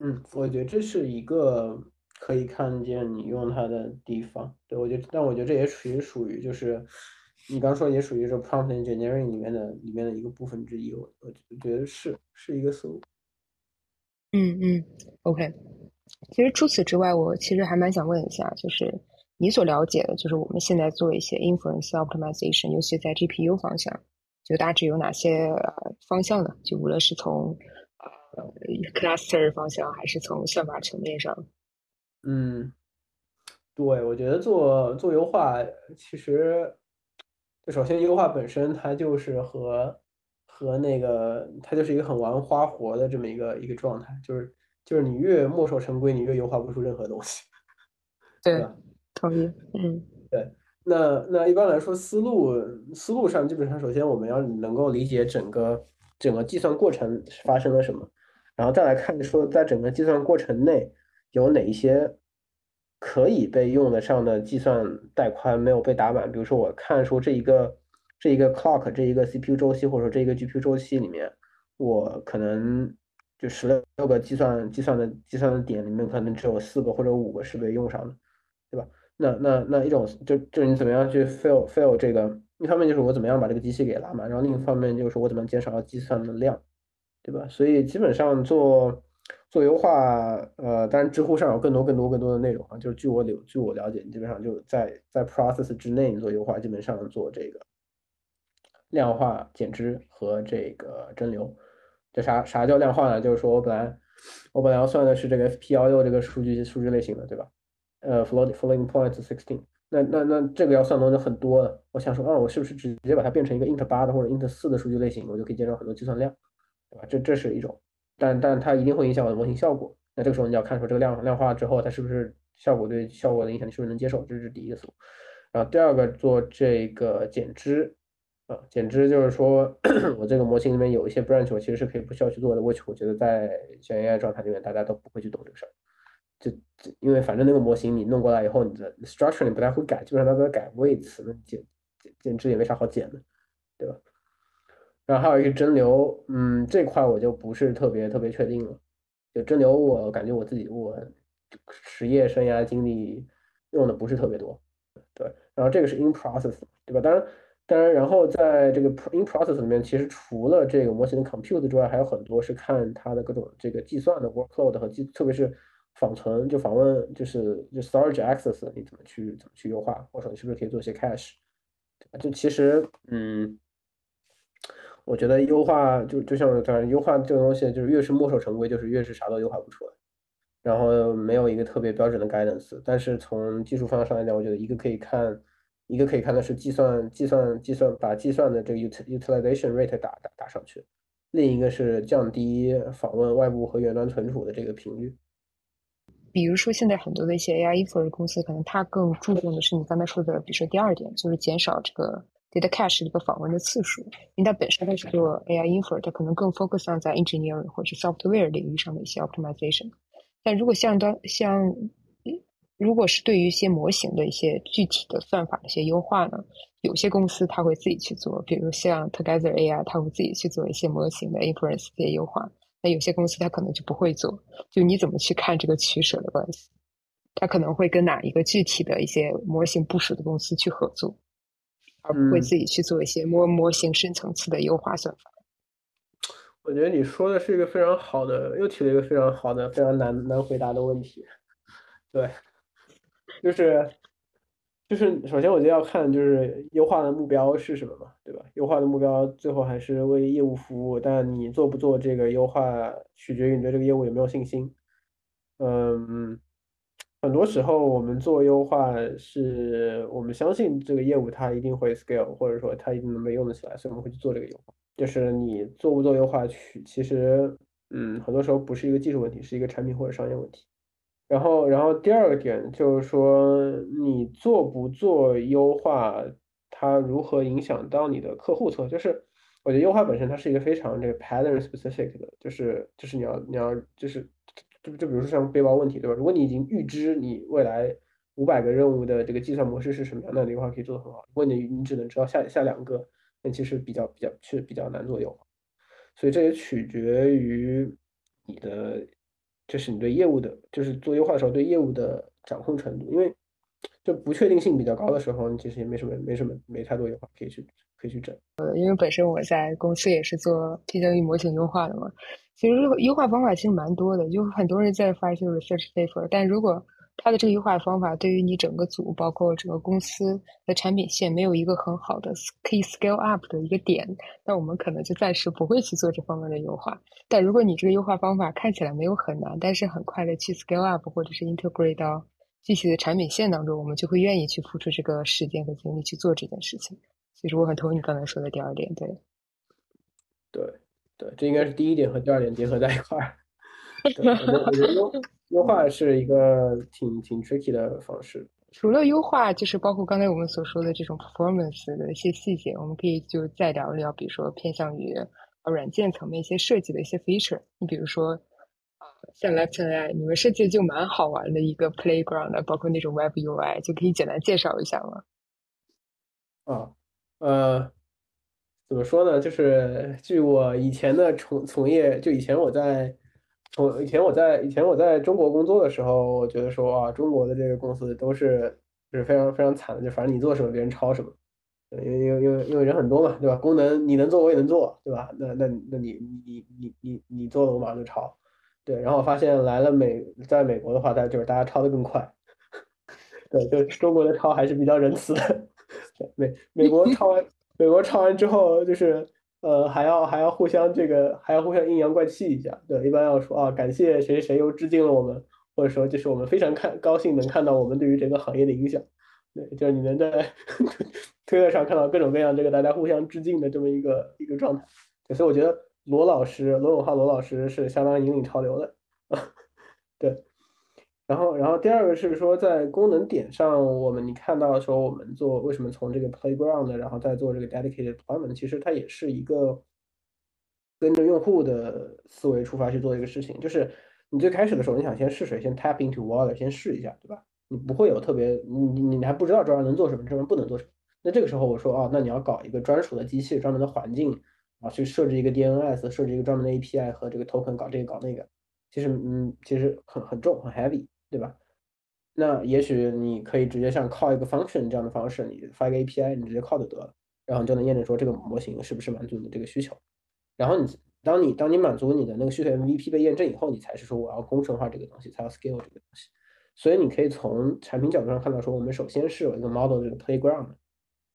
嗯，我觉得这是一个可以看见你用它的地方。对我觉得，但我觉得这也属于属于就是。你刚说也属于这 prompt engineering 里面的里面的一个部分之一，我我觉得是是一个思路。嗯嗯，OK。其实除此之外，我其实还蛮想问一下，就是你所了解的，就是我们现在做一些 inference optimization，尤其在 GPU 方向，就大致有哪些方向呢？就无论是从呃 cluster 方向，还是从算法层面上。嗯，对，我觉得做做优化其实。就首先优化本身，它就是和和那个，它就是一个很玩花活的这么一个一个状态，就是就是你越墨守成规，你越优化不出任何东西。对，同意。嗯，对。那那一般来说，思路思路上，基本上首先我们要能够理解整个整个计算过程发生了什么，然后再来看说，在整个计算过程内有哪一些。可以被用得上的计算带宽没有被打满，比如说我看说这一个这一个 clock 这一个 CPU 周期或者说这一个 GPU 周期里面，我可能就十六个计算计算的计算的点里面可能只有四个或者五个是被用上的，对吧？那那那一种就就你怎么样去 fill fill 这个，一方面就是我怎么样把这个机器给拉满，然后另一方面就是我怎么减少计算的量，对吧？所以基本上做。做优化，呃，当然知乎上有更多更多更多的内容啊。就是据我了据我了解，你基本上就在在 process 之内做优化，基本上做这个量化减脂和这个蒸馏。这啥啥叫量化呢？就是说我本来我本来要算的是这个 FP 幺六这个数据数据类型的，对吧？呃，floating floating point sixteen。那那那这个要算的东西很多的。我想说，哦，我是不是直接把它变成一个 int 八的或者 int 四的数据类型，我就可以减少很多计算量，对吧？这这是一种。但但它一定会影响我的模型效果。那这个时候你要看出这个量量化之后，它是不是效果对效果的影响你是不是能接受？这是第一个思路。然后第二个做这个减脂，啊，简直就是说 我这个模型里面有一些 branch，我其实是可以不需要去做的。which 我觉得在像 AI 状态里面，大家都不会去懂这个事儿。就因为反正那个模型你弄过来以后，你的 structure 你不太会改，基本上都在改 weights，那简简直也没啥好剪的，对吧？然后还有一个蒸馏，嗯，这块我就不是特别特别确定了。就蒸馏，我感觉我自己我职业生涯经历用的不是特别多，对。然后这个是 in process，对吧？当然。当然，然后在这个 in process 里面，其实除了这个模型的 compute 之外，还有很多是看它的各种这个计算的 workload 和计，特别是访存，就访问，就是就 storage access，你怎么去怎么去优化，或者说你是不是可以做一些 cache，就其实，嗯，我觉得优化就就像当然优化这个东西，就是越是墨守成规，就是越是啥都优化不出来，然后没有一个特别标准的 guidance。但是从技术方向上来讲，我觉得一个可以看。一个可以看的是计算计算计算把计算的这个 utilization rate 打打打上去，另一个是降低访问外部和远端存储的这个频率。比如说，现在很多的一些 AI infer 公司，可能它更注重的是你刚才说的，比如说第二点，就是减少这个 data cache 这个访问的次数。因为它本身它是做 AI infer，它可能更 focus on 在 engineering 或者 software 领域上的一些 optimization。但如果像当像如果是对于一些模型的一些具体的算法的一些优化呢，有些公司它会自己去做，比如像 Together AI，它会自己去做一些模型的 inference 这些优化。那有些公司它可能就不会做，就你怎么去看这个取舍的关系？它可能会跟哪一个具体的一些模型部署的公司去合作，而不会自己去做一些模模型深层次的优化算法。我觉得你说的是一个非常好的，又提了一个非常好的、非常难难回答的问题，对。就是，就是首先我觉得要看就是优化的目标是什么嘛，对吧？优化的目标最后还是为业务服务，但你做不做这个优化，取决于你对这个业务有没有信心。嗯，很多时候我们做优化是我们相信这个业务它一定会 scale，或者说它一定能被用得起来，所以我们会去做这个优化。就是你做不做优化，取其实嗯，很多时候不是一个技术问题，是一个产品或者商业问题。然后，然后第二个点就是说，你做不做优化，它如何影响到你的客户侧？就是我觉得优化本身它是一个非常这个 pattern specific 的，就是就是你要你要就是就就比如说像背包问题，对吧？如果你已经预知你未来五百个任务的这个计算模式是什么样，那你优化可以做得很好。如果你你只能知道下下两个，那其实比较比较确比较难做优化。所以这也取决于你的。就是你对业务的，就是做优化的时候对业务的掌控程度，因为就不确定性比较高的时候，你其实也没什么、没什么、没太多优化可以去可以去整。呃，因为本身我在公司也是做偏向于模型优化的嘛，其实优化方法其实蛮多的，就很多人在发一些 research paper，但如果它的这个优化方法对于你整个组，包括整个公司的产品线，没有一个很好的可以 scale up 的一个点，那我们可能就暂时不会去做这方面的优化。但如果你这个优化方法看起来没有很难，但是很快的去 scale up 或者是 integrate 到具体的产品线当中，我们就会愿意去付出这个时间和精力去做这件事情。其实我很同意你刚才说的第二点，对，对，对，这应该是第一点和第二点结合在一块儿。我觉得优 优化是一个挺挺 tricky 的方式。除了优化，就是包括刚才我们所说的这种 performance 的一些细节，我们可以就再聊聊，比如说偏向于软件层面一些设计的一些 feature。你比如说啊，像 Left AI，你们设计就蛮好玩的一个 playground，包括那种 Web UI，就可以简单介绍一下吗？啊，呃。怎么说呢？就是据我以前的从从业，就以前我在从以前我在以前我在中国工作的时候，我觉得说啊，中国的这个公司都是就是非常非常惨的，就反正你做什么别人抄什么，因为因为因为因为人很多嘛，对吧？功能你能做我也能做，对吧？那那那你你你你你做了我马上就抄，对。然后我发现来了美，在美国的话，大家就是大家抄的更快，对，就中国的抄还是比较仁慈的，美美国唱完。美国唱完之后，就是呃，还要还要互相这个，还要互相阴阳怪气一下。对，一般要说啊，感谢谁谁又致敬了我们，或者说就是我们非常看高兴能看到我们对于整个行业的影响。对，就是你能在 推特上看到各种各样这个大家互相致敬的这么一个一个状态。所以我觉得罗老师罗永浩罗老师是相当引领潮流的。然后，然后第二个是说，在功能点上，我们你看到说我们做为什么从这个 playground，然后再做这个 dedicated plan 其实它也是一个跟着用户的思维出发去做一个事情。就是你最开始的时候，你想先试水，先 tap into water，先试一下，对吧？你不会有特别，你你你还不知道这玩意能做什么，这玩意不能做什么。那这个时候我说，哦，那你要搞一个专属的机器，专门的环境啊，去设置一个 DNS，设置一个专门的 API 和这个 token，搞这个搞那个。其实，嗯，其实很很重，很 heavy，对吧？那也许你可以直接像 call 一个 function 这样的方式，你发一个 API，你直接 call 就得了，然后你就能验证说这个模型是不是满足你的这个需求。然后你当你当你满足你的那个需求 MVP 被验证以后，你才是说我要工程化这个东西，才要 scale 这个东西。所以你可以从产品角度上看到，说我们首先是有一个 model 这个 playground，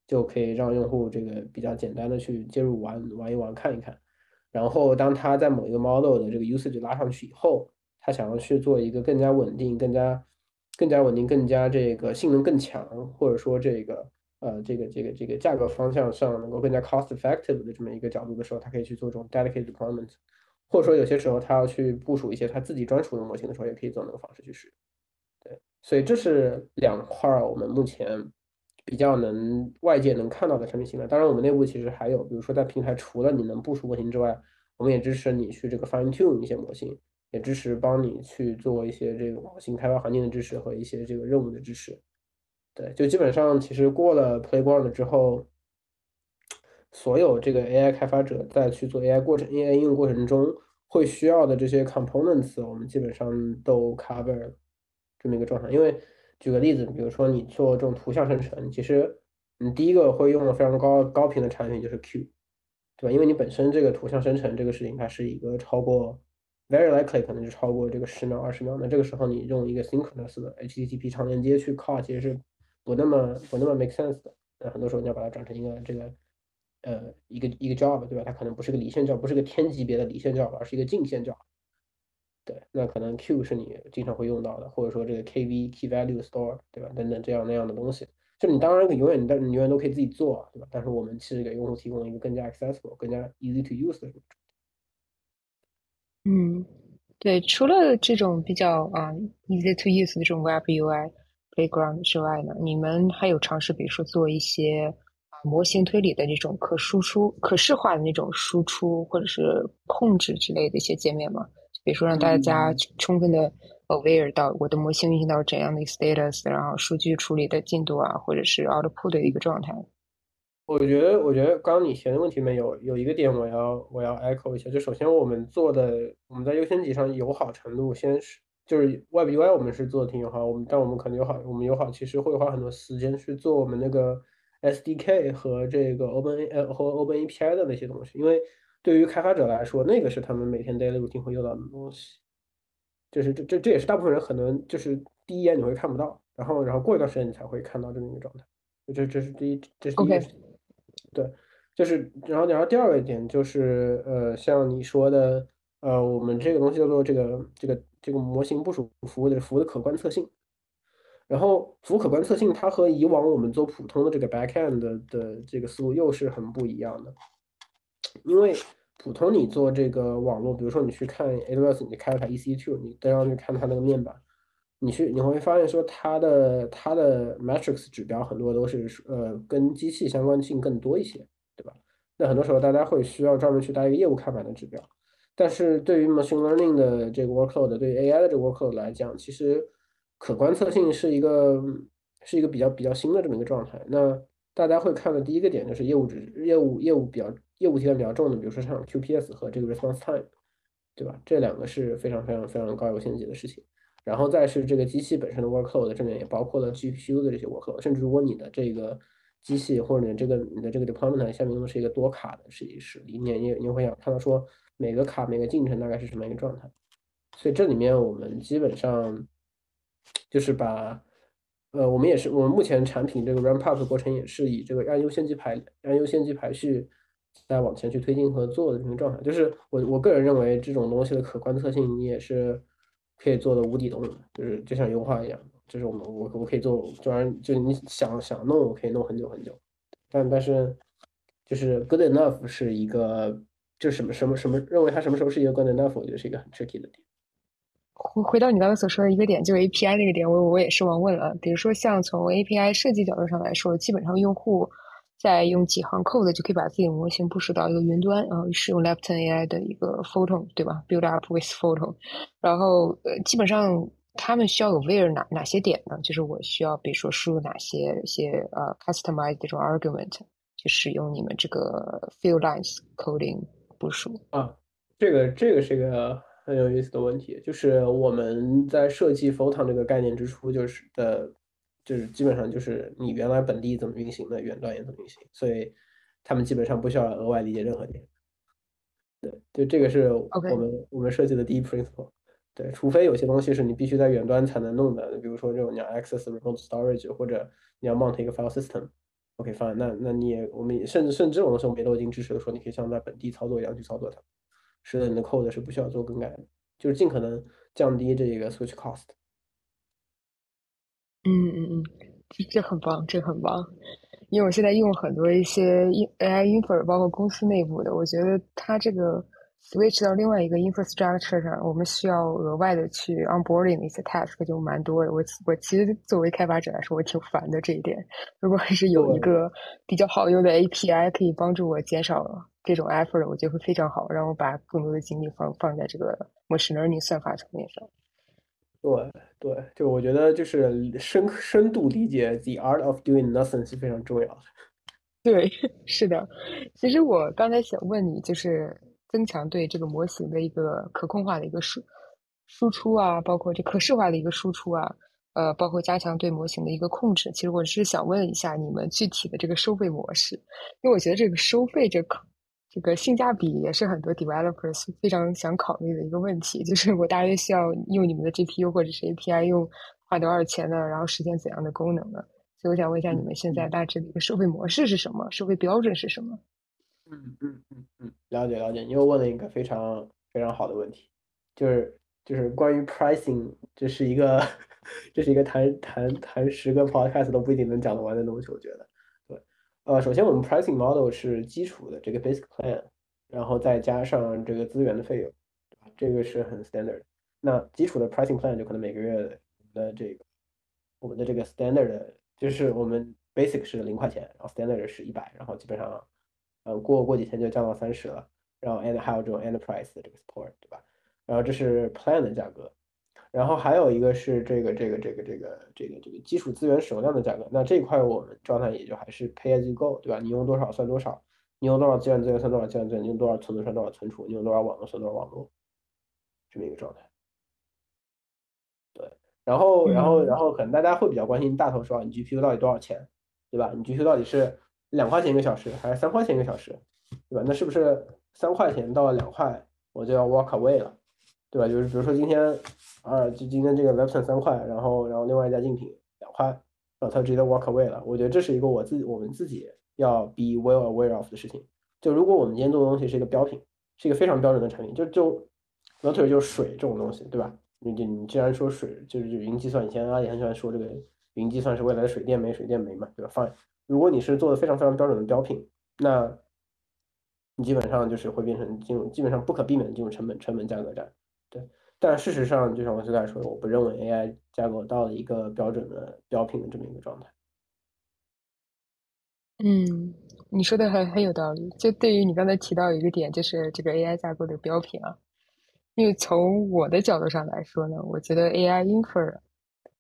就可以让用户这个比较简单的去接入玩玩一玩看一看。然后，当他在某一个 model 的这个 usage 拉上去以后，他想要去做一个更加稳定、更加、更加稳定、更加这个性能更强，或者说这个呃这个这个这个价格方向上能够更加 cost effective 的这么一个角度的时候，他可以去做这种 dedicated deployment，或者说有些时候他要去部署一些他自己专属的模型的时候，也可以做那个方式去使用。对，所以这是两块我们目前比较能外界能看到的产品形态。当然，我们内部其实还有，比如说在平台除了你能部署模型之外，我们也支持你去这个 fine tune 一些模型，也支持帮你去做一些这个模型开发环境的支持和一些这个任务的支持。对，就基本上其实过了 playground 之后，所有这个 AI 开发者在去做 AI 过程、AI 应用过程中会需要的这些 components，我们基本上都 cover 这么一个状态。因为举个例子，比如说你做这种图像生成，其实你第一个会用的非常高高频的产品就是 Q。对吧？因为你本身这个图像生成这个事情，它是一个超过 very likely 可能就超过这个十秒、二十秒。那这个时候你用一个 synchronous 的 HTTP 长连接去 call，其实是不那么不那么 make sense 的。那很多时候你要把它转成一个这个呃一个一个 job，对吧？它可能不是个离线 job，不是个天级别的离线 job，而是一个近线 job。对，那可能 Q 是你经常会用到的，或者说这个 KV Key Value Store，对吧？等等这样那样的东西。就你当然永远，但你永远都可以自己做，对吧？但是我们其实给用户提供一个更加 accessible、更加 easy to use 的。嗯，对，除了这种比较啊 easy to use 的这种 Web UI playground 之外呢，你们还有尝试，比如说做一些啊模型推理的这种可输出、可视化的那种输出或者是控制之类的一些界面吗？比如说让大家充分的。aware 到我的模型运行到怎样的 status，然后数据处理的进度啊，或者是 output 的一个状态。我觉得，我觉得刚刚你提的问题里面有有一个点，我要我要 echo 一下。就首先我们做的，我们在优先级上友好程度，先是就是 Web UI 我们是做的挺友好，我们但我们可能友好，我们友好其实会花很多时间去做我们那个 SDK 和这个 Open 呃和 Open API 的那些东西，因为对于开发者来说，那个是他们每天 daily routine 会用到的东西。就是这这这也是大部分人可能就是第一眼你会看不到，然后然后过一段时间你才会看到这么一个状态。这这是第一，这是第一个。对，就是然后然后第二个点就是呃，像你说的呃，我们这个东西叫做这个这个这个模型部署服务的服务的可观测性。然后服务可观测性，它和以往我们做普通的这个 backend 的这个思路又是很不一样的，因为。普通你做这个网络，比如说你去看 AWS，你开了台 EC2，你登上去看它那个面板，你去你会发现说它的它的 metrics 指标很多都是呃跟机器相关性更多一些，对吧？那很多时候大家会需要专门去搭一个业务看板的指标，但是对于 machine learning 的这个 workload，对于 AI 的这个 workload 来讲，其实可观测性是一个是一个比较比较新的这么一个状态。那大家会看的第一个点就是业务指业务业务比较。业务体量比较重的，比如说像 QPS 和这个 response time，对吧？这两个是非常非常非常高优先级的事情。然后再是这个机器本身的 workload，这里面也包括了 GPU 的这些 workload。甚至如果你的这个机器或者你这个你的这个 deployment 下面用的是一个多卡的实际是你你你会想看到说每个卡每个进程大概是什么一个状态。所以这里面我们基本上就是把呃，我们也是我们目前产品这个 ramp up 的过程也是以这个按优先级排按优先级排序。再往前去推进和做的这种状态，就是我我个人认为这种东西的可观测性，你也是可以做的无底洞，就是就像优化一样，就是我们我我可以做，就然就你想想弄，我可以弄很久很久，但但是就是 good enough 是一个，就什么什么什么认为它什么时候是一个 good enough，我觉得是一个很 tricky 的点。回回到你刚才所说的一个点，就是 API 那个点，我我也是忘问了。比如说，像从 API 设计角度上来说，基本上用户再用几行 code 就可以把自己的模型部署到一个云端，然后使用 Lepton AI 的一个 Photon，对吧？Build up with Photon，然后呃，基本上他们需要有 where 哪哪些点呢？就是我需要，比如说输入哪些些呃 customized 这种 argument，去使用你们这个 field lines coding 部署啊。这个这个是一个。很有意思的问题，就是我们在设计 Photon 这个概念之初，就是的，就是基本上就是你原来本地怎么运行的，远端也怎么运行，所以他们基本上不需要额外理解任何点。对，就这个是我们我们设计的第一 principle。对，除非有些东西是你必须在远端才能弄的，比如说这种你要 access remote storage 或者你要 mount 一个 file system。OK，fine，那那你也我们甚至甚至这种东西我们也都已经支持了，说你可以像在本地操作一样去操作它。使得你的 code 是不需要做更改的，就是尽可能降低这个 switch cost。嗯嗯嗯，这这很棒，这很棒。因为我现在用很多一些 AI infer，包括公司内部的，我觉得它这个 switch 到另外一个 infrastructure 上，我们需要额外的去 onboarding 的一些 task 就蛮多的。我我其实作为开发者来说，我挺烦的这一点。如果还是有一个比较好用的 API，可以帮助我减少。这种 effort 我觉得会非常好，让我把更多的精力放放在这个 machine learning 算法层面上。对对，就我觉得就是深深度理解 the art of doing nothing 是非常重要的。对，是的。其实我刚才想问你，就是增强对这个模型的一个可控化的一个输输出啊，包括这可视化的一个输出啊，呃，包括加强对模型的一个控制。其实我是想问一下你们具体的这个收费模式，因为我觉得这个收费这可。这个性价比也是很多 developers 非常想考虑的一个问题，就是我大约需要用你们的 GPU 或者是 API 用花多少钱呢？然后实现怎样的功能呢？所以我想问一下，你们现在大致的一个收费模式是什么？收费标准是什么？嗯嗯嗯嗯，了解了解。你又问了一个非常非常好的问题，就是就是关于 pricing，这是一个 这是一个谈谈谈十个 podcast 都不一定能讲得完的东西，我觉得。呃，首先我们 pricing model 是基础的这个 basic plan，然后再加上这个资源的费用，这个是很 standard。那基础的 pricing plan 就可能每个月的这个我们的这个 standard 就是我们 basic 是零块钱，然后 standard 是一百，然后基本上呃过过几天就降到三十了，然后 and 还有这种 enterprise 的这个 support，对吧？然后这是 plan 的价格。然后还有一个是这个这个这个这个这个这个基础资源使用量的价格，那这一块我们状态也就还是 pay as you go，对吧？你用多少算多少，你用多少资源资源算多少资源资源，你用多少存储算多少存储，你用多少网络算多少网络，这么一个状态。对，然后然后然后可能大家会比较关心大头说你 GPU 到底多少钱，对吧？你 GPU 到底是两块钱一个小时还是三块钱一个小时，对吧？那是不是三块钱到了两块我就要 walk away 了？对吧？就是比如说今天，啊，就今天这个 Webson 三块，然后然后另外一家竞品两块，然后他直接 walk away 了。我觉得这是一个我自我们自己要 be well aware of 的事情。就如果我们今天做的东西是一个标品，是一个非常标准的产品，就就 water 就是水这种东西，对吧？你你既然说水就是云计算，以前阿里很喜欢说这个云计算是未来的水电煤，水电煤嘛，对吧？Fine，如果你是做的非常非常标准的标品，那你基本上就是会变成进入基本上不可避免的进入成本成本价格战。对，但事实上，就像我最开始说的，我不认为 AI 架构到了一个标准的标品的这么一个状态。嗯，你说的很很有道理。就对于你刚才提到一个点，就是这个 AI 架构的标品啊，因为从我的角度上来说呢，我觉得 AI infer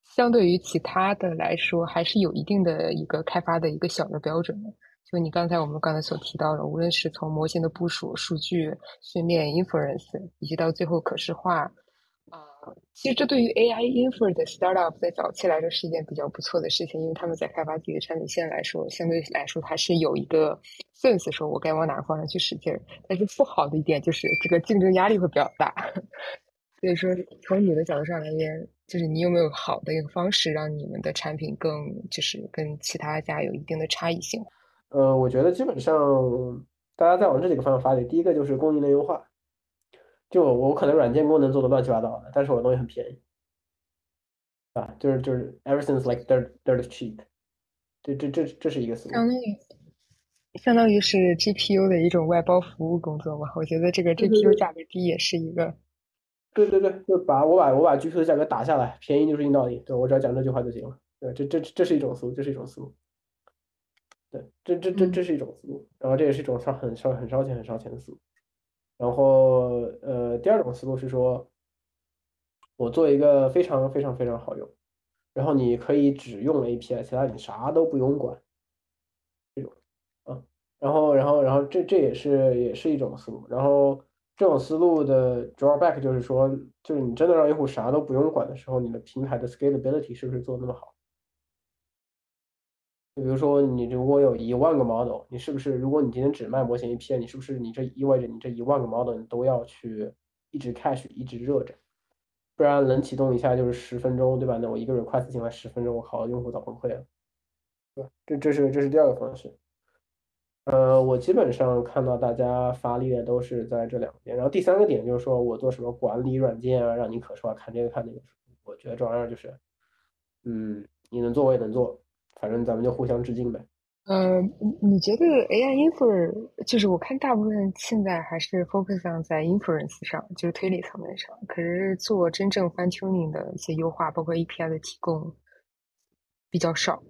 相对于其他的来说，还是有一定的一个开发的一个小的标准的。就你刚才我们刚才所提到的，无论是从模型的部署、数据训练、inference，以及到最后可视化，其实这对于 AI infer 的 startup 在早期来说是一件比较不错的事情，因为他们在开发自己的产品线来说，相对来说还是有一个 sense，说我该往哪个方向去使劲。但是不好的一点就是这个竞争压力会比较大，所以说从你的角度上来言，就是你有没有好的一个方式让你们的产品更就是跟其他家有一定的差异性？呃，我觉得基本上大家在往这几个方向发力。第一个就是供应链优化，就我可能软件功能做的乱七八糟的，但是我的东西很便宜，啊，就是就是 everything's like dirt dirt cheap，这这这这是一个思路。相当于相当于是 GPU 的一种外包服务工作嘛？我觉得这个 GPU 价格低也是一个对对对，就把我把我把 GPU 的价格打下来，便宜就是硬道理，对我只要讲这句话就行了。对，这这这是一种思路，这是一种思路。对，这这这这是一种思路，然后这也是一种烧很烧很烧钱很烧钱的思路。然后呃，第二种思路是说，我做一个非常非常非常好用，然后你可以只用 API，其他你啥都不用管。这种啊，然后然后然后这这也是也是一种思路，然后。这种思路的 drawback 就是说，就是你真的让用户啥都不用管的时候，你的平台的 scalability 是不是做那么好？就比如说，你如果有一万个 model，你是不是如果你今天只卖模型 API，你是不是你这意味着你这一万个 model 你都要去一直 cache 一直热着？不然冷启动一下就是十分钟，对吧？那我一个 request 进来十分钟，我靠，用户早崩溃了，对吧？这这是这是第二个方式。呃，我基本上看到大家发力的都是在这两边，然后第三个点就是说我做什么管理软件啊，让你可视化看这个看那个。我觉得这玩意儿就是，嗯，你能做我也能做，反正咱们就互相致敬呗。呃，你觉得 AI infer 就是我看大部分现在还是 focus on 在 inference 上，就是推理层面上，可是做真正 fine tuning 的一些优化，包括 API 的提供比较少。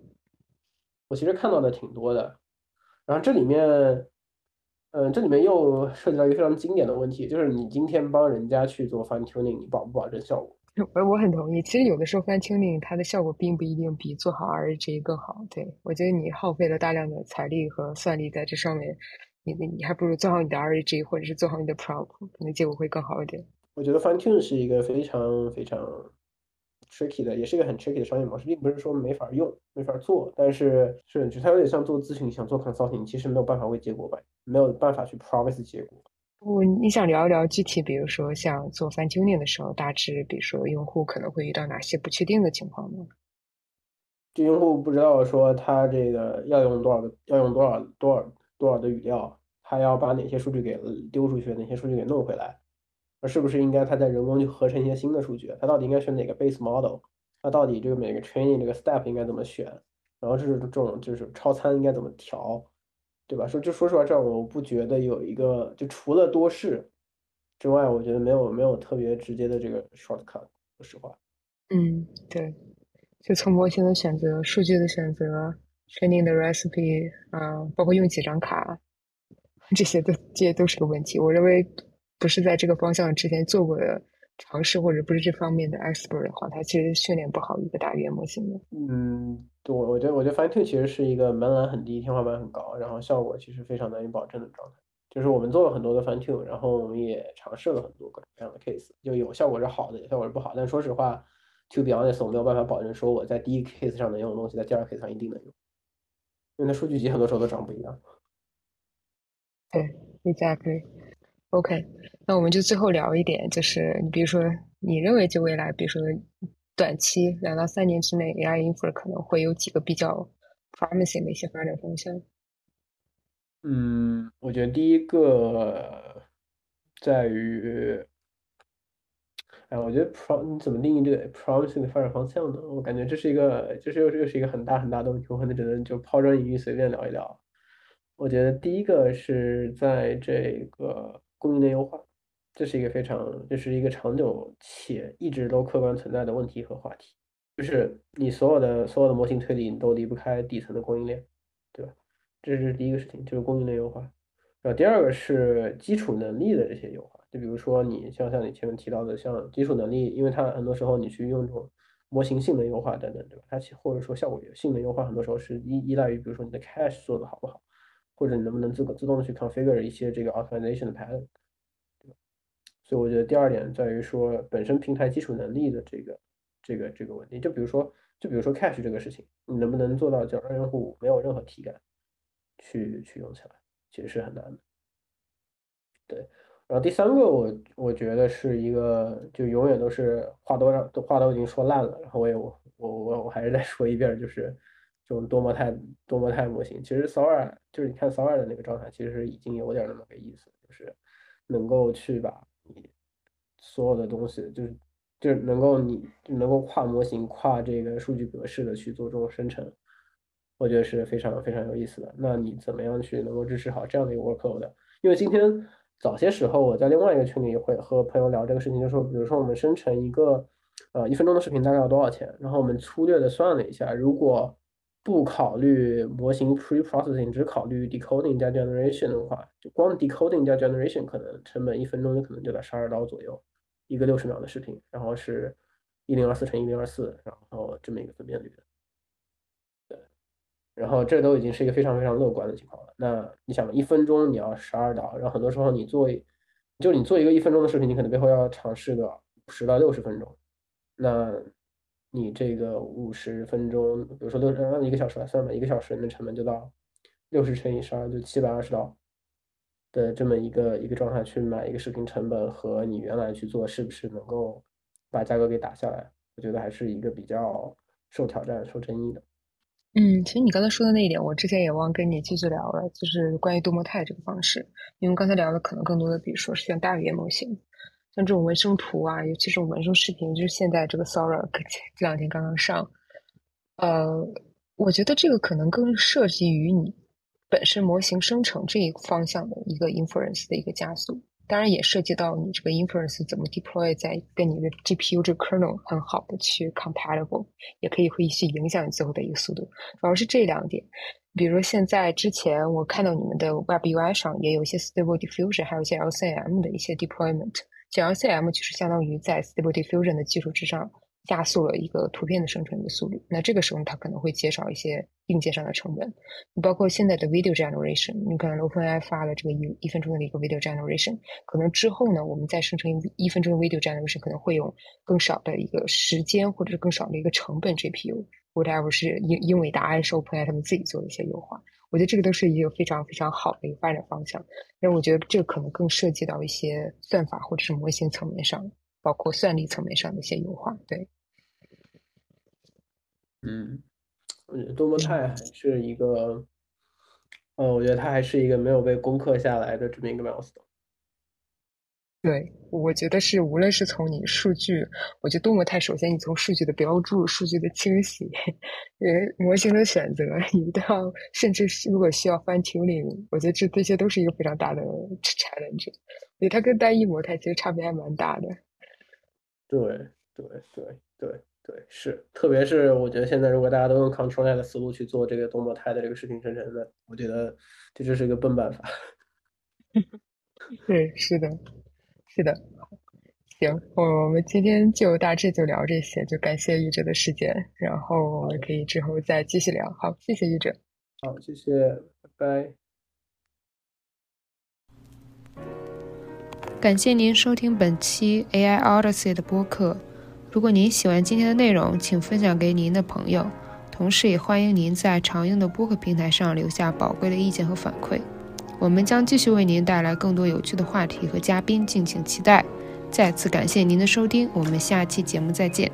我其实看到的挺多的。然后这里面，嗯，这里面又涉及到一个非常经典的问题，就是你今天帮人家去做 fine tuning，你保不保证效果？我我很同意。其实有的时候 fine tuning 它的效果并不一定比做好 RAG 更好。对我觉得你耗费了大量的财力和算力在这上面，你你还不如做好你的 RAG，或者是做好你的 prompt，可能结果会更好一点。我觉得 fine tune 是一个非常非常。tricky 的，也是一个很 tricky 的商业模式，并不是说没法用、没法做，但是是就它有点像做咨询，想做 consulting，其实没有办法为结果吧，没有办法去 promise 结果。我你想聊一聊具体，比如说像做 fine tuning 的时候，大致比如说用户可能会遇到哪些不确定的情况呢？就用户不知道说他这个要用多少个，要用多少多少多少的语料，他要把哪些数据给丢出去，哪些数据给弄回来。而是不是应该他在人工去合成一些新的数据？他到底应该选哪个 base model？他到底这个每个 training 这个 step 应该怎么选？然后这是这种就是超参应该怎么调，对吧？说就说实话，这样我不觉得有一个就除了多试之外，我觉得没有没有特别直接的这个 shortcut。说实话，嗯，对，就从模型的选择、数据的选择、training 的 recipe 啊，包括用几张卡，这些都这些都是个问题。我认为。不是在这个方向之前做过的尝试，或者不是这方面的 expert 的话，他其实训练不好一个大语言模型的。嗯，对，我觉得，我觉得 fine tune 其实是一个门槛很低、天花板很高，然后效果其实非常难以保证的状态。就是我们做了很多的 fine tune，然后我们也尝试了很多各种各样的 case，就有效果是好的，有效果是不好。但说实话，to be honest，我没有办法保证说我在第一 case 上能用的东西，在第二 case 上一定能用，因为它数据集很多时候都长不一样。对，exactly。OK，那我们就最后聊一点，就是你比如说，你认为就未来，比如说短期两到三年之内，AI infer 可能会有几个比较 promising 的一些发展方向？嗯，我觉得第一个在于，哎，我觉得 prom 你怎么定义这个 promising 的发展方向呢？我感觉这是一个，这是又是又是一个很大很大的问题，我可能只能就抛砖引玉，随便聊一聊。我觉得第一个是在这个。供应链优化，这是一个非常，这是一个长久且一直都客观存在的问题和话题。就是你所有的所有的模型推理，你都离不开底层的供应链，对吧？这是第一个事情，就是供应链优化。然后第二个是基础能力的这些优化，就比如说你像像你前面提到的，像基础能力，因为它很多时候你去用这种模型性能优化等等，对吧？它其或者说效果性能优化，很多时候是依依赖于，比如说你的 cache 做的好不好。或者你能不能自自动的去 configure 一些这个 optimization 的 pattern，对吧？所以我觉得第二点在于说本身平台基础能力的这个这个这个问题。就比如说就比如说 cache 这个事情，你能不能做到叫让用户没有任何体感去去用起来，其实是很难的。对，然后第三个我我觉得是一个就永远都是话都让都话都已经说烂了，然后我也我我我我还是再说一遍，就是。这种多模态多模态模型，其实 Sora 就是你看 Sora 的那个状态，其实已经有点那么个意思，就是能够去把你所有的东西，就是就是能够你能够跨模型、跨这个数据格式的去做这种生成，我觉得是非常非常有意思的。那你怎么样去能够支持好这样的一个 workload 的？因为今天早些时候我在另外一个群里会和朋友聊这个事情，就是说，比如说我们生成一个呃一分钟的视频大概要多少钱？然后我们粗略的算了一下，如果不考虑模型 pre-processing，只考虑 decoding 加 generation 的话，就光 decoding 加 generation 可能成本一分钟就可能就在十二刀左右，一个六十秒的视频，然后是一零二四乘一零二四，然后这么一个分辨率。对，然后这都已经是一个非常非常乐观的情况了。那你想，一分钟你要十二刀，然后很多时候你做，就你做一个一分钟的视频，你可能背后要尝试个十到六十分钟，那。你这个五十分钟，比如说六按一个小时来算吧，一个小时的成本就到六十乘以十二，就七百二十刀的这么一个一个状态去买一个视频，成本和你原来去做是不是能够把价格给打下来？我觉得还是一个比较受挑战、受争议的。嗯，其实你刚才说的那一点，我之前也忘跟你继续聊了，就是关于多模态这个方式，因为刚才聊的可能更多的，比如说是像大语言模型。像这种纹身图啊，尤其是纹身视频，就是现在这个 Sora 这两天刚刚上，呃，我觉得这个可能更涉及于你本身模型生成这一方向的一个 inference 的一个加速，当然也涉及到你这个 inference 怎么 deploy 在跟你的 GPU 这 kernel 很好的去 compatible，也可以会去影响你最后的一个速度，主要是这两点。比如现在之前我看到你们的 Web UI 上也有一些 Stable Diffusion，还有一些 LCM 的一些 deployment。像 LCM 其实相当于在 Stable Diffusion 的基础之上加速了一个图片的生成的速率。那这个时候它可能会减少一些硬件上的成本。包括现在的 Video Generation，你可能 OpenAI 发了这个一一分钟的一个 Video Generation，可能之后呢，我们再生成一一分钟的 Video Generation，可能会用更少的一个时间或者是更少的一个成本 GPU，whatever 是因因为答案是 OpenAI 他们自己做的一些优化。我觉得这个都是一个非常非常好的一个发展方向，因为我觉得这个可能更涉及到一些算法或者是模型层面上，包括算力层面上的一些优化。对，嗯，我觉得多模态还是一个，呃，我觉得它还是一个没有被攻克下来的这么一个 milestone。对，我觉得是，无论是从你数据，我觉得多模态，首先你从数据的标注、数据的清晰，呃，模型的选择，你都要甚至是如果需要 fine tuning，我觉得这这些都是一个非常大的 challenge。所以它跟单一模态其实差别还蛮大的。对对对对对，是，特别是我觉得现在如果大家都用 control net 的思路去做这个多模态的这个视频生成的，我觉得这就是一个笨办法。对，是的。是的，行，我们今天就大致就聊这些，就感谢玉哲的时间，然后我们可以之后再继续聊。好，谢谢玉哲。好，谢谢，拜拜。感谢您收听本期 AI Odyssey 的播客。如果您喜欢今天的内容，请分享给您的朋友，同时也欢迎您在常用的播客平台上留下宝贵的意见和反馈。我们将继续为您带来更多有趣的话题和嘉宾，敬请期待。再次感谢您的收听，我们下期节目再见。